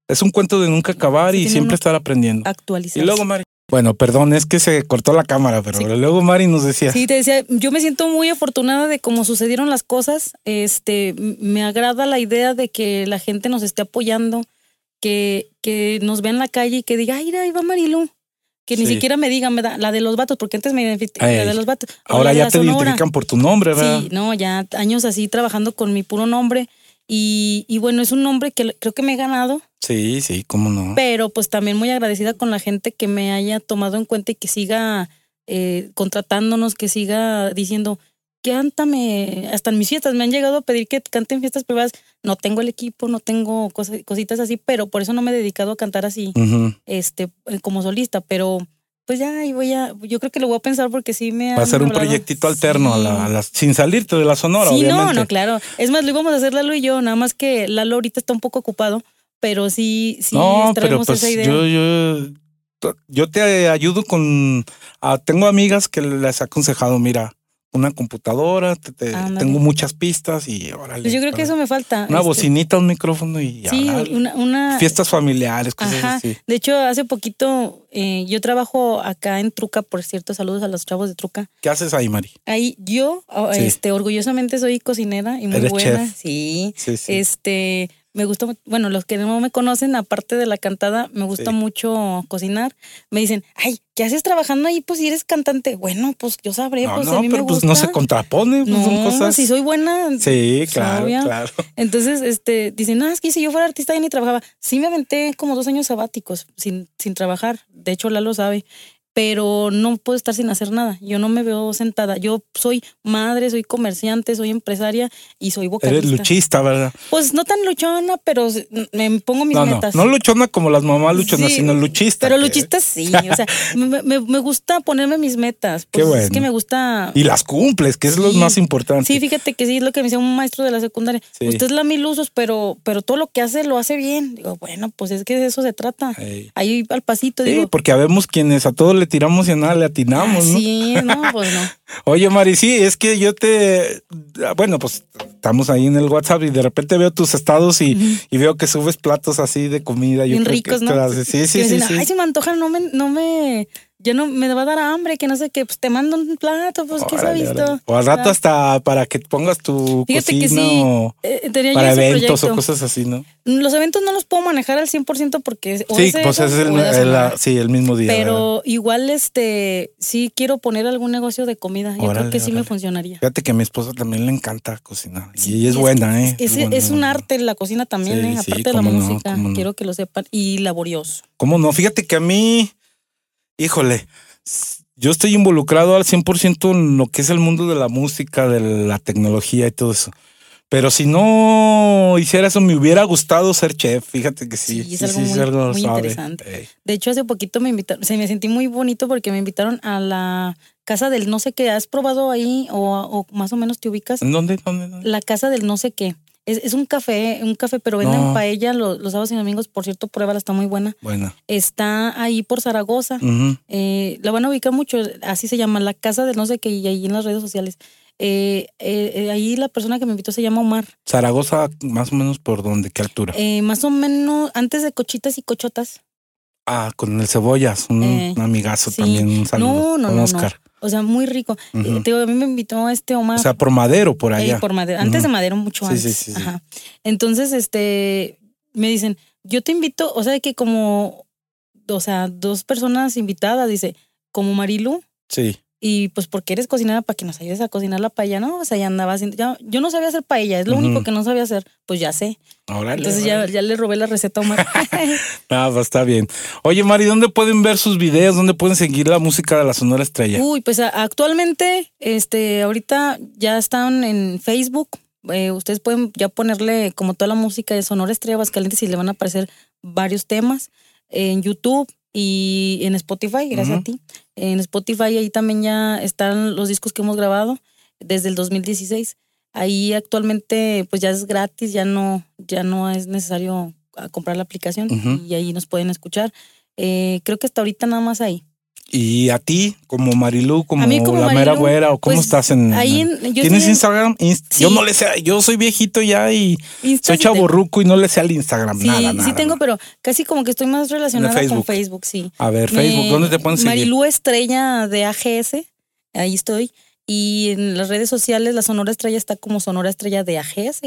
es un cuento de nunca acabar y siempre estar aprendiendo. Actualizar. Y luego, Mari. Bueno, perdón, es que se cortó la cámara, pero luego Mari nos decía. Sí, te decía, yo me siento muy afortunada de cómo sucedieron las cosas. Este, me agrada la idea de que la gente nos esté apoyando, que, que nos vea en la calle y que diga, ay, ahí va Marilu. Que ni siquiera me digan, la de los vatos, porque antes me identificaban la de los vatos. Ahora ya te identifican por tu nombre, ¿verdad? Sí, no, ya años así trabajando con mi puro nombre. Y, y bueno, es un nombre que creo que me he ganado Sí, sí, cómo no. Pero pues también muy agradecida con la gente que me haya tomado en cuenta y que siga eh, contratándonos, que siga diciendo, cántame, hasta en mis fiestas me han llegado a pedir que cante en fiestas privadas. No tengo el equipo, no tengo cositas así, pero por eso no me he dedicado a cantar así, este, como solista, pero pues ya, y voy a, yo creo que lo voy a pensar porque sí me Va a ser un proyectito alterno a, la, sin salirte de la sonora, sí, no, no, claro. Es más, lo íbamos a hacer Lalo y yo, nada más que Lalo ahorita está un poco ocupado pero sí, sí no, pero pues esa idea. Yo, yo, yo te ayudo con. Ah, tengo amigas que les he aconsejado, mira, una computadora, tengo muchas pistas y órale. Pues yo creo que eso me falta. Una este bocinita, un micrófono y Sí, una, Fiestas familiares, cosas Ajá. así. De hecho, hace poquito eh, yo trabajo acá en Truca, por cierto, saludos a los chavos de Truca. ¿Qué haces ahí, Mari? Ahí yo, este, orgullosamente soy cocinera y muy buena. Sí. sí, sí. Este me gusta, bueno, los que no me conocen, aparte de la cantada, me gusta mucho cocinar. Me dicen, ay, ¿qué haces trabajando ahí? Pues si eres cantante. Bueno, pues yo sabré, pues a mí me gusta. Pues no se contrapone, pues son cosas. si soy buena. Sí, pues, claro, claro. Entonces, este, dicen, no, es que si yo fuera artista ya ni trabajaba. Sí me aventé como dos años sabáticos sin, sin trabajar. De hecho, Lalo sabe pero no puedo estar sin hacer nada. Yo no me veo sentada. Yo soy madre, soy comerciante, soy empresaria y soy vocalista. Eres luchista, ¿verdad? Pues no tan luchona, pero me pongo mis metas. No, luchona como las mamás luchonas, sino luchista. Pero luchista sí. o sea, me, gusta ponerme mis metas. Pues Qué bueno. Es que me gusta. Y las cumples, que es lo más importante. Sí, fíjate que sí, es lo que me decía un maestro de la secundaria. Usted es la mil usos, pero, pero todo lo que hace lo hace bien. Digo, bueno, pues es que de eso se trata. Ahí al pasito. Sí, porque habemos quienes a todos le tiramos y a nada le atinamos, ¿no? Sí, no, pues no. Oye, Mari, sí, es que yo te. Bueno, pues estamos ahí en el WhatsApp y de repente veo tus estados y, veo que subes platos así de comida. Bien ricos, ¿no? sí, sí, sí, Ay, si me antojan, no me, no me ya no me va a dar hambre, que no sé qué, pues te mando un plato, pues que se ha visto. O al rato hasta para que pongas tu Fíjate cocina que sí, o eh, para eventos o cosas así, ¿no? Los eventos no los puedo manejar al 100% porque sí, pues es el, sí, el mismo día. Pero igual este sí quiero poner algún negocio de comida. Yo creo que sí me funcionaría. Fíjate que a mi esposa también le encanta cocinar y es, buena, ¿eh? Es, un arte la cocina también, ¿eh? aparte de la música, quiero que lo sepan y laborioso. ¿Cómo no? Fíjate que a mí híjole, yo estoy involucrado al 100% en lo que es el mundo de la música, de la tecnología y todo eso. Pero si no hiciera eso, me hubiera gustado ser chef. Fíjate que sí. Sí, es algo muy, interesante. De hecho, hace poquito me invitaron, se me sentí muy bonito porque me invitaron a la casa del no sé qué. ¿Has probado ahí o, más o menos te ubicas? ¿Dónde, ¿Dónde? La casa del no sé qué. Es, es un café, un café, pero venden No. paella los, los sábados y domingos. Por cierto, pruébala, está muy buena. Bueno. Está ahí por Zaragoza. Eh, la van a ubicar mucho, así se llama, la casa de no sé qué, y ahí en las redes sociales. Eh, eh, eh, ahí la persona que me invitó se llama Omar. Zaragoza, más o menos por dónde, qué altura. Eh, más o menos antes de cochitas y cochotas. ah, con el cebollas, un, eh, un amigazo sí. también, un saludo. No, no, con no, no. O sea, muy rico. Eh, te digo, a mí me invitó este Omar. O sea, por Madero, por eh, allá. por Madero. Antes de Madero, mucho Sí, sí, antes. sí, sí. Ajá. Entonces, este, me dicen, yo te invito, o sea, que como, o sea, dos personas invitadas, dice, como Marilu, Sí. Y pues porque eres cocinera para que nos ayudes a cocinar la paella, ¿no? O sea, ya andaba haciendo, ya- yo no sabía hacer paella, es lo único que no sabía hacer, pues ya sé. Órale, Entonces ya, órale. ya le robé la receta a Omar. Ah, pues está bien. Oye, Mari, ¿dónde pueden ver sus videos? ¿Dónde pueden seguir la música de la Sonora Estrella? Uy, pues actualmente, este, ahorita ya están en Facebook. Eh, ustedes pueden ya ponerle como toda la música de Sonora Estrella Aguascalientes y le van a aparecer varios temas en YouTube y en Spotify, gracias a ti. En Spotify ahí también ya están los discos que hemos grabado desde el 2016. Ahí actualmente pues ya es gratis, ya no, ya no es necesario ah, comprar la aplicación y ahí nos pueden escuchar. Eh, creo que hasta ahorita nada más ahí. Y a ti, como Marilu, como, la mera Marilu, güera, o cómo pues, estás en. ahí ¿Tienes Instagram? Inst- Sí. Yo no le sé, yo soy viejito ya y Insta soy chaborruco y no le sé al Instagram. Sí, nada, sí nada, tengo, nada. pero casi como que estoy más relacionada Facebook. con Facebook, sí. A ver, Facebook, Me- ¿dónde te pueden seguir? Marilu Estrella de AGS, ahí estoy. Y en las redes sociales, la Sonora Estrella está como Sonora Estrella de AGS,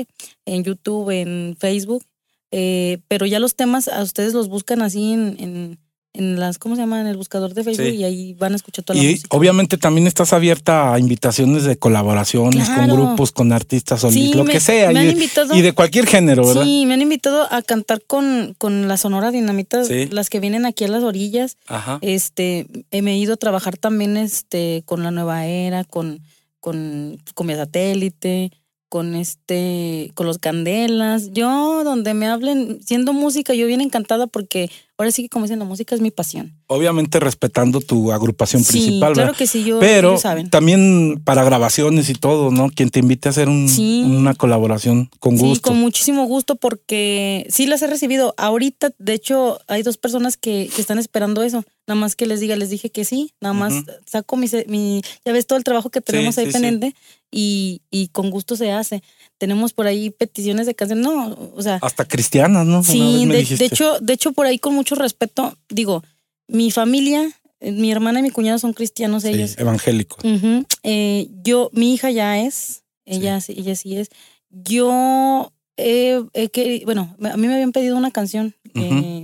en YouTube, en Facebook. Eh, pero ya los temas a ustedes los buscan así en, en, en las, ¿cómo se llama? En el buscador de Facebook Sí. y ahí van a escuchar toda la Y música. obviamente también estás abierta a invitaciones de colaboraciones con grupos, con artistas Sí, solistas, lo me- que sea. me y, han invitado- y de cualquier género, ¿verdad? Sí, me han invitado a cantar con, con la Sonora Dinamita, Sí. las que vienen aquí a las orillas. Ajá. Este, eh, me he ido a trabajar también este, con la nueva era, con, con Comida Satélite, con este, con los Candelas. Yo, donde me hablen, siendo música, yo bien encantada porque ahora sí que como dicen, la música es mi pasión. Obviamente respetando tu agrupación sí, principal, claro ¿verdad? que sí, yo, Pero ellos saben. también para grabaciones y todo, ¿no? Quien te invite a hacer un- Sí. una colaboración con Sí, gusto. con muchísimo gusto porque sí las he recibido. Ahorita, de hecho, hay dos personas que, que están esperando eso. Nada más que les diga, les dije que sí. Nada más saco mi, mi- ya ves todo el trabajo que tenemos ahí sí, sí. pendiente y, y con gusto se hace. Tenemos por ahí peticiones de canciones. No, o sea, Hasta cristianas, ¿no? Sí, de, hecho, de hecho, por ahí con mucho respeto, digo, mi familia, eh, mi hermana y mi cuñado son cristianos Sí, ellos. evangélicos. Eh, yo, mi hija ya es, ella sí, ella sí es. Yo, eh, eh, que, bueno, a mí me habían pedido una canción eh,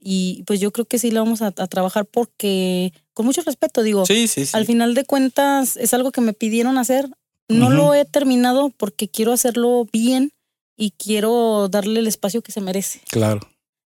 y pues yo creo que sí la vamos a, a trabajar porque, con mucho respeto, digo, Sí, sí, sí. al final de cuentas es algo que me pidieron hacer. No lo he terminado porque quiero hacerlo bien y quiero darle el espacio que se merece. Claro.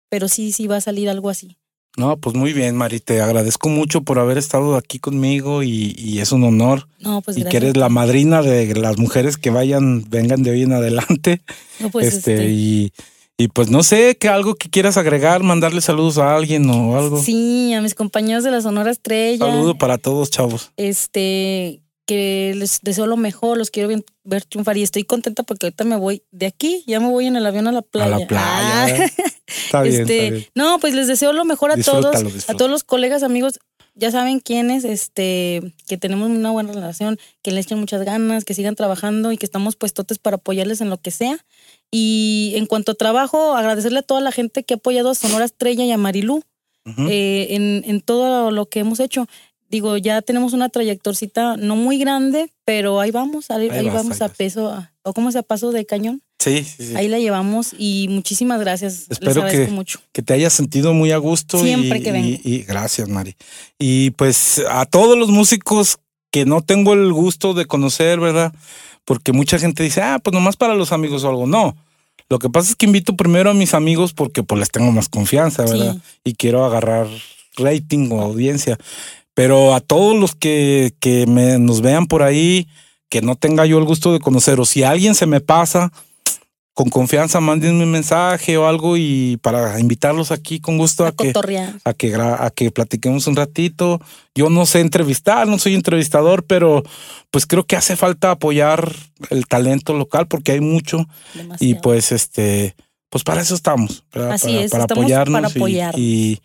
Pero sí, sí va a salir algo así. No, pues muy bien, Mari. Te agradezco mucho por haber estado aquí conmigo y, y es un honor. No, pues y que eres la madrina de las mujeres que vayan, vengan de hoy en adelante. No, pues, este, este, y, y pues no sé, que algo que quieras agregar, mandarle saludos a alguien o algo. Sí, a mis compañeros de la Sonora Estrella. Saludo para todos, chavos. este que les deseo lo mejor, los quiero bien- ver triunfar y estoy contenta porque ahorita me voy de aquí, ya me voy en el avión a la playa. A la playa. Ah, Está bien, este, está bien. No, pues les deseo lo mejor a Disfrútalo, todos, a todos los colegas, amigos, ya saben quiénes, este, que tenemos una buena relación, que les echen muchas ganas, que sigan trabajando y que estamos puestotes para apoyarles en lo que sea. Y en cuanto a trabajo, agradecerle a toda la gente que ha apoyado a Sonora Estrella y a Marilú eh, en, en todo lo que hemos hecho. Digo, ya tenemos una trayectorcita no muy grande, pero ahí vamos, ahí, Ahí ahí vas, vamos ahí a peso, a- o como se a paso de cañón, sí, sí, sí. ahí la llevamos y muchísimas gracias. Espero que- mucho. que te hayas sentido muy a gusto. Siempre y, que vengo. y- y gracias, Mari. Y pues a todos los músicos que no tengo el gusto de conocer, ¿verdad? Porque mucha gente dice, ah, pues nomás para los amigos o algo. No. Lo que pasa es que invito primero a mis amigos porque pues les tengo más confianza, ¿verdad? Sí. Y quiero agarrar rating o audiencia. Pero a todos los que, que me, nos vean por ahí, que no tenga yo el gusto de conocer, o si alguien se me pasa, con confianza manden un mensaje o algo y para invitarlos aquí con gusto a, que, a que a que platiquemos un ratito. Yo no sé entrevistar, no soy entrevistador, pero pues creo que hace falta apoyar el talento local porque hay mucho y pues este pues para eso estamos, Así para, es, para apoyarnos y, y,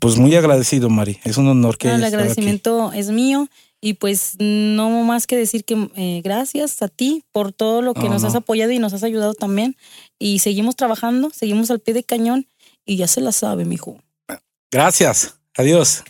pues muy agradecido, Mari. Es un honor que el agradecimiento es mío y pues no más que decir que eh, gracias a ti por todo lo que nos has apoyado y nos has ayudado también. Y seguimos trabajando, seguimos al pie de cañón y ya se la sabe, mijo. Gracias. Adiós.